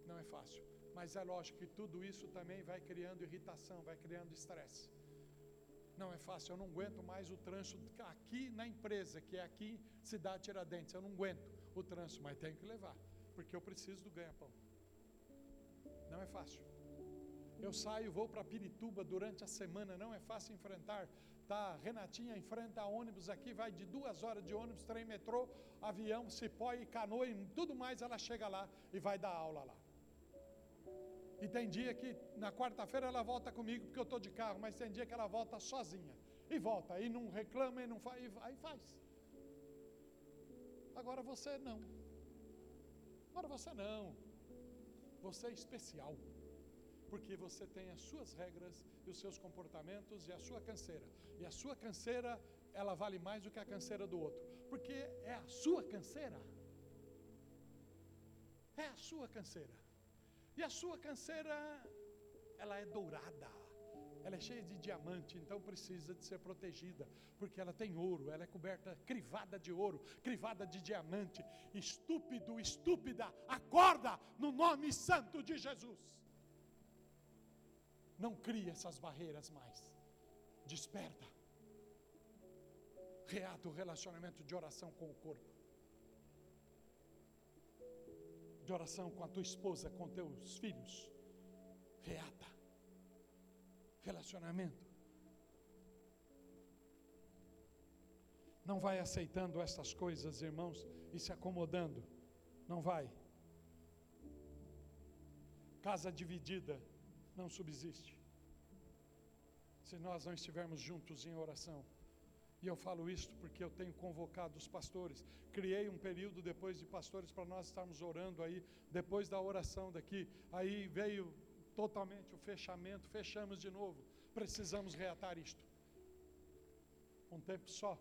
Não é fácil. Mas é lógico que tudo isso também vai criando irritação, vai criando estresse. Não é fácil, eu não aguento mais o trânsito aqui na empresa, que é aqui Cidade Tiradentes. Eu não aguento o trânsito, mas tenho que levar, porque eu preciso do ganha-pão. Não é fácil. Eu saio, vou para Pirituba durante a semana, não é fácil enfrentar. Tá, Renatinha enfrenta ônibus aqui, vai de duas horas de ônibus, trem, metrô, avião, cipó e canoa e tudo mais, ela chega lá e vai dar aula lá. E tem dia que na quarta-feira ela volta comigo porque eu estou de carro, mas tem dia que ela volta sozinha. E volta, e não reclama, e não faz, e aí faz. Agora você não. Agora você não. Você é especial porque você tem as suas regras e os seus comportamentos e a sua canseira. E a sua canseira, ela vale mais do que a canseira do outro, porque é a sua canseira. É a sua canseira. E a sua canseira, ela é dourada. Ela é cheia de diamante, então precisa de ser protegida, porque ela tem ouro, ela é coberta, crivada de ouro, crivada de diamante. Estúpido, estúpida, acorda no nome santo de Jesus. Não crie essas barreiras mais. Desperta. Reata o relacionamento de oração com o corpo. De oração com a tua esposa, com teus filhos. Reata. Relacionamento. Não vai aceitando essas coisas, irmãos, e se acomodando. Não vai. Casa dividida não subsiste. Se nós não estivermos juntos em oração. E eu falo isto porque eu tenho convocado os pastores. Criei um período depois de pastores para nós estarmos orando aí, depois da oração daqui. Aí veio totalmente o fechamento, fechamos de novo. Precisamos reatar isto. Um tempo só,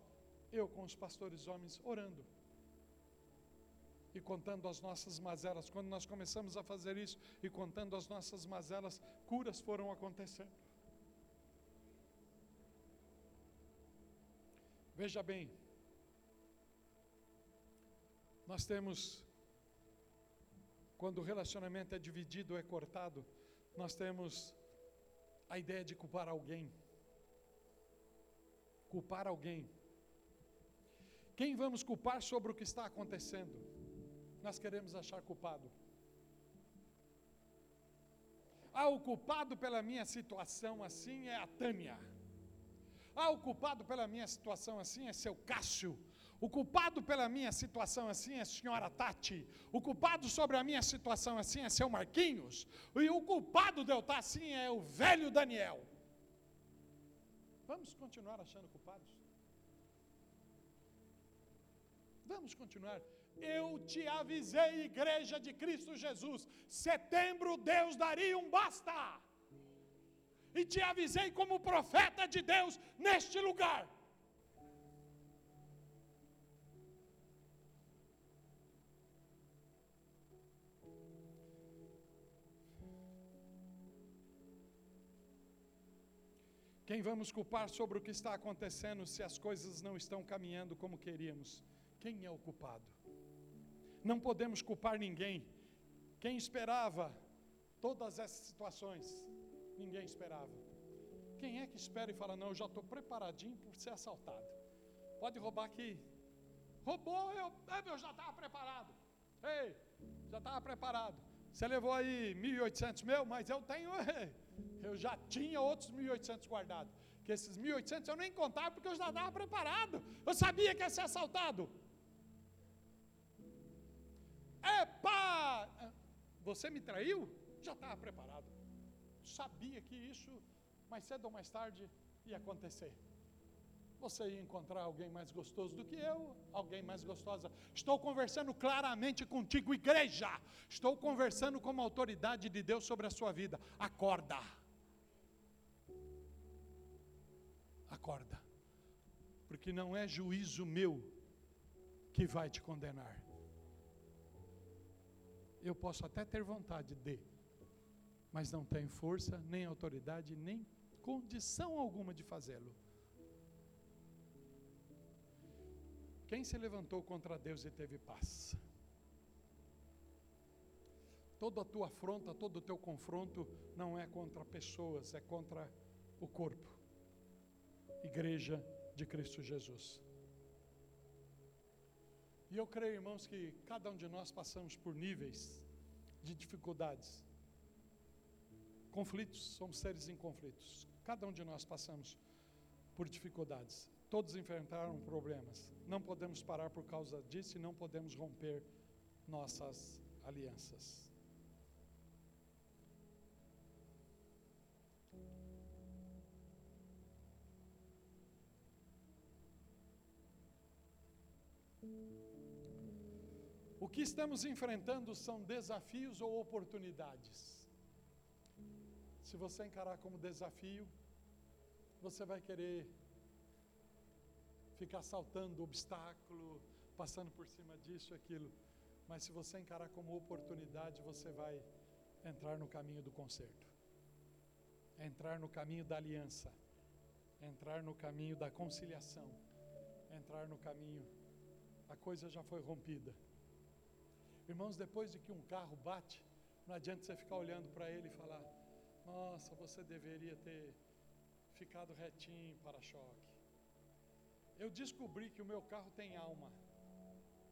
eu com os pastores homens orando e contando as nossas mazelas. Quando nós começamos a fazer isso e contando as nossas mazelas, curas foram acontecendo. Veja bem, nós temos, quando o relacionamento é dividido, é cortado, nós temos a ideia de culpar alguém. Culpar alguém. Quem vamos culpar sobre o que está acontecendo? Nós queremos achar culpado. Ah, o culpado pela minha situação assim é a Tânia. Ah, o culpado pela minha situação assim é seu Cássio. O culpado pela minha situação assim é a senhora Tati. O culpado sobre a minha situação assim é seu Marquinhos. E o culpado de eu estar assim é o velho Daniel. Vamos continuar achando culpados? Vamos continuar. Eu te avisei, igreja de Cristo Jesus. Setembro Deus daria um basta. E te avisei como profeta de Deus neste lugar. Quem vamos culpar sobre o que está acontecendo se as coisas não estão caminhando como queríamos? Quem é o culpado? Não podemos culpar ninguém. Quem esperava todas essas situações? Ninguém esperava. Quem é que espera e fala: Não, eu já estou preparadinho por ser assaltado? Pode roubar aqui. Roubou, eu, eu já estava preparado. Ei, já estava preparado. Você levou aí 1.800 meu, mas eu tenho. Eu já tinha outros 1.800 guardados. Que esses 1.800 eu nem contava porque eu já estava preparado. Eu sabia que ia ser assaltado. Você me traiu? Já estava preparado. Sabia que isso, mais cedo ou mais tarde, ia acontecer. Você ia encontrar alguém mais gostoso do que eu, alguém mais gostosa. Estou conversando claramente contigo, igreja. Estou conversando como autoridade de Deus sobre a sua vida. Acorda. Acorda. Porque não é juízo meu que vai te condenar eu posso até ter vontade de, mas não tenho força, nem autoridade, nem condição alguma de fazê-lo. Quem se levantou contra Deus e teve paz? Toda a tua afronta, todo o teu confronto não é contra pessoas, é contra o corpo. Igreja de Cristo Jesus. E eu creio, irmãos, que cada um de nós passamos por níveis de dificuldades. Conflitos, somos seres em conflitos. Cada um de nós passamos por dificuldades. Todos enfrentaram problemas. Não podemos parar por causa disso e não podemos romper nossas alianças. O que estamos enfrentando são desafios ou oportunidades. Se você encarar como desafio, você vai querer ficar saltando obstáculo, passando por cima disso aquilo. Mas se você encarar como oportunidade, você vai entrar no caminho do conserto, entrar no caminho da aliança, entrar no caminho da conciliação, entrar no caminho. A coisa já foi rompida Irmãos, depois de que um carro bate, não adianta você ficar olhando para ele e falar: Nossa, você deveria ter ficado retinho para choque. Eu descobri que o meu carro tem alma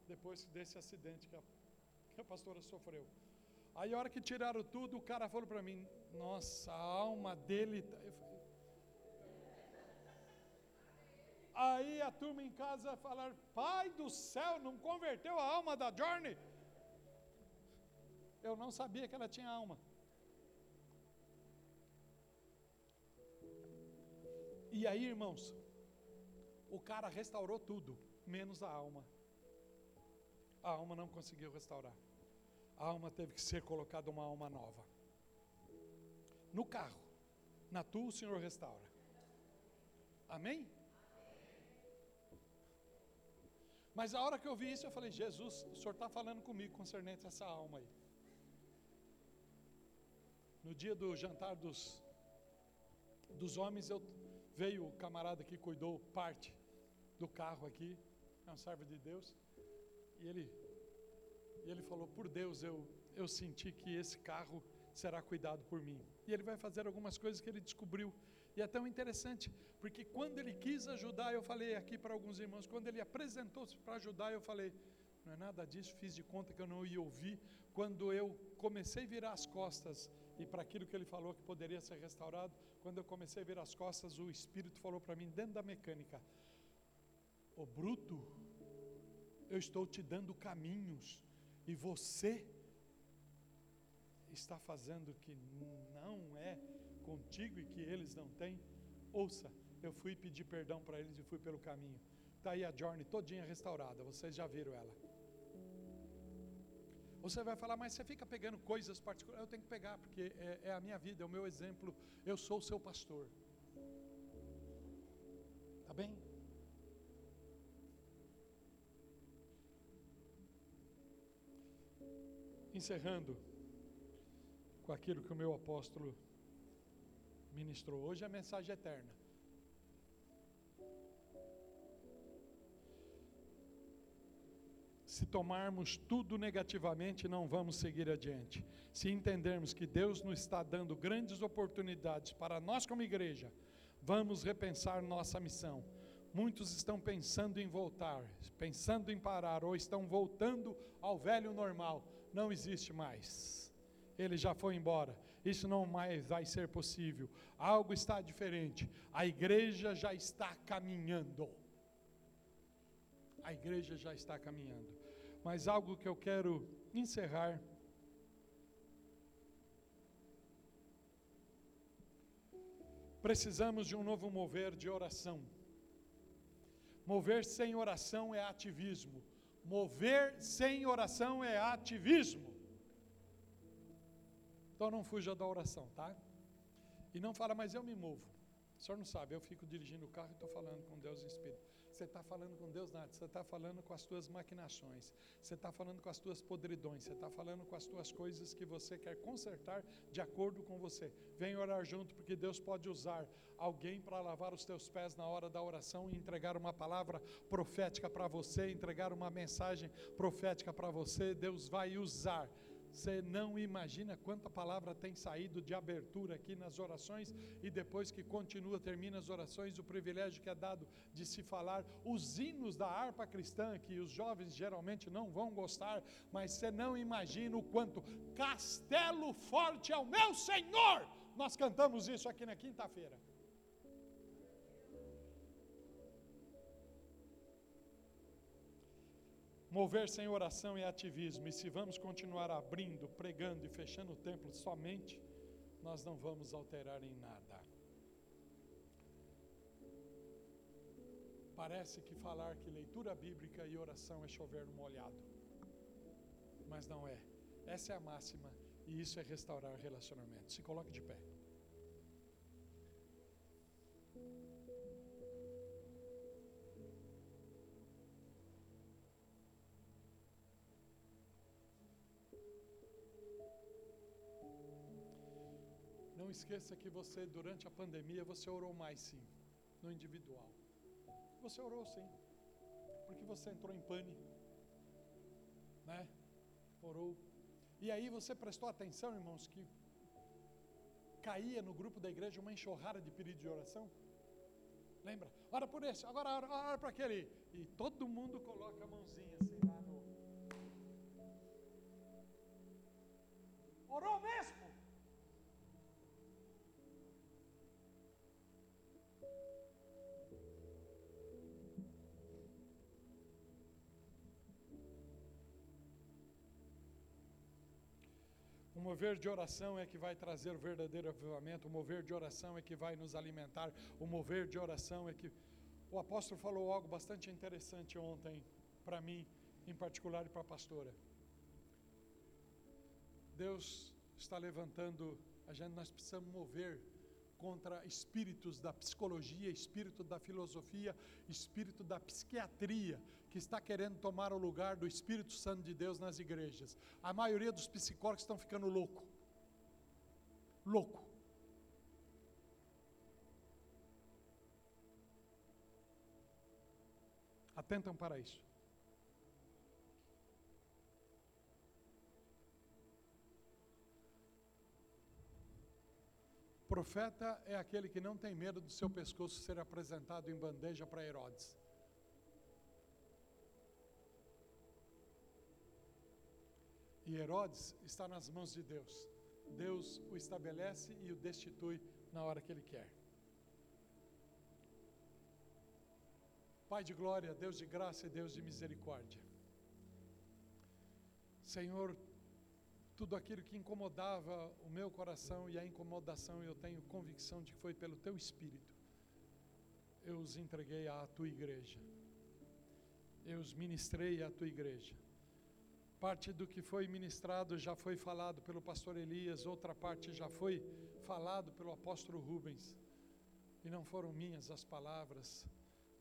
depois desse acidente que a, que a pastora sofreu. Aí, a hora que tiraram tudo, o cara falou para mim: Nossa, a alma dele. Tá... Aí a turma em casa falaram: Pai do céu, não converteu a alma da Journey? Eu não sabia que ela tinha alma. E aí, irmãos, o cara restaurou tudo, menos a alma. A alma não conseguiu restaurar. A alma teve que ser colocada uma alma nova. No carro, na tua o Senhor restaura. Amém? Mas a hora que eu vi isso, eu falei: Jesus, o Senhor está falando comigo concernente essa alma aí. No dia do jantar dos, dos homens, eu, veio o camarada que cuidou parte do carro aqui, é um servo de Deus, e ele, e ele falou: Por Deus, eu, eu senti que esse carro será cuidado por mim. E ele vai fazer algumas coisas que ele descobriu. E é tão interessante, porque quando ele quis ajudar, eu falei aqui para alguns irmãos, quando ele apresentou-se para ajudar, eu falei: Não é nada disso, fiz de conta que eu não ia ouvir. Quando eu comecei a virar as costas e para aquilo que ele falou que poderia ser restaurado, quando eu comecei a virar as costas, o Espírito falou para mim, dentro da mecânica: Ô bruto, eu estou te dando caminhos e você está fazendo que não é contigo e que eles não têm. Ouça, eu fui pedir perdão para eles e fui pelo caminho. Está aí a Journey todinha restaurada, vocês já viram ela. Você vai falar, mas você fica pegando coisas particulares. Eu tenho que pegar, porque é, é a minha vida, é o meu exemplo. Eu sou o seu pastor. Tá bem? Encerrando com aquilo que o meu apóstolo ministrou hoje, é a mensagem eterna. Se tomarmos tudo negativamente, não vamos seguir adiante. Se entendermos que Deus nos está dando grandes oportunidades para nós, como igreja, vamos repensar nossa missão. Muitos estão pensando em voltar, pensando em parar, ou estão voltando ao velho normal. Não existe mais. Ele já foi embora. Isso não mais vai ser possível. Algo está diferente. A igreja já está caminhando. A igreja já está caminhando. Mas algo que eu quero encerrar. Precisamos de um novo mover de oração. Mover sem oração é ativismo. Mover sem oração é ativismo. Então não fuja da oração, tá? E não fala, mas eu me movo. O senhor não sabe, eu fico dirigindo o carro e estou falando com Deus em espírito. Você está falando com Deus nada, você está falando com as tuas maquinações, você está falando com as tuas podridões, você está falando com as tuas coisas que você quer consertar de acordo com você. Vem orar junto, porque Deus pode usar alguém para lavar os teus pés na hora da oração e entregar uma palavra profética para você, entregar uma mensagem profética para você. Deus vai usar você não imagina quanta palavra tem saído de abertura aqui nas orações e depois que continua, termina as orações, o privilégio que é dado de se falar os hinos da harpa cristã, que os jovens geralmente não vão gostar, mas você não imagina o quanto castelo forte é o meu Senhor. Nós cantamos isso aqui na quinta-feira. Mover sem oração é ativismo, e se vamos continuar abrindo, pregando e fechando o templo somente, nós não vamos alterar em nada. Parece que falar que leitura bíblica e oração é chover no molhado, mas não é. Essa é a máxima, e isso é restaurar relacionamento. Se coloque de pé. Esqueça que você, durante a pandemia, você orou mais sim, no individual. Você orou sim, porque você entrou em pânico, né? Orou. E aí você prestou atenção, irmãos, que caía no grupo da igreja uma enxurrada de pedidos de oração? Lembra? Ora por esse, agora ora, ora para aquele. E todo mundo coloca a mãozinha assim lá no. Orou mesmo? Mover de oração é que vai trazer o verdadeiro avivamento, o mover de oração é que vai nos alimentar, o mover de oração é que. O apóstolo falou algo bastante interessante ontem, para mim, em particular, e para a pastora. Deus está levantando, a gente, nós precisamos mover contra espíritos da psicologia, espírito da filosofia, espírito da psiquiatria, que está querendo tomar o lugar do Espírito Santo de Deus nas igrejas. A maioria dos psicólogos estão ficando louco. Louco. atentam para isso. Profeta é aquele que não tem medo do seu pescoço ser apresentado em bandeja para Herodes. E Herodes está nas mãos de Deus. Deus o estabelece e o destitui na hora que ele quer. Pai de glória, Deus de graça e Deus de misericórdia. Senhor, tudo aquilo que incomodava o meu coração e a incomodação, eu tenho convicção de que foi pelo teu espírito. Eu os entreguei à tua igreja. Eu os ministrei à tua igreja. Parte do que foi ministrado já foi falado pelo pastor Elias, outra parte já foi falado pelo apóstolo Rubens. E não foram minhas as palavras,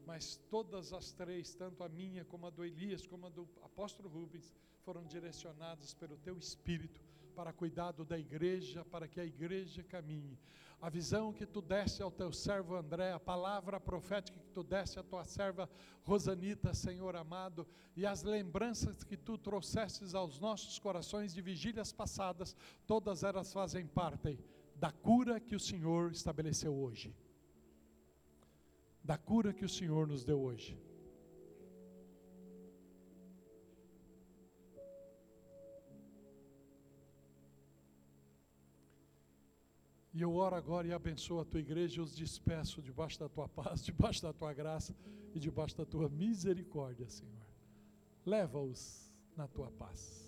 mas todas as três, tanto a minha como a do Elias, como a do apóstolo Rubens, foram direcionadas pelo teu espírito para cuidado da igreja, para que a igreja caminhe. A visão que tu desse ao teu servo André, a palavra profética que tu desse à tua serva Rosanita, Senhor amado, e as lembranças que tu trouxestes aos nossos corações de vigílias passadas, todas elas fazem parte da cura que o Senhor estabeleceu hoje. Da cura que o Senhor nos deu hoje. E eu oro agora e abençoo a tua igreja e os despeço debaixo da tua paz, debaixo da tua graça e debaixo da tua misericórdia, Senhor. Leva-os na tua paz.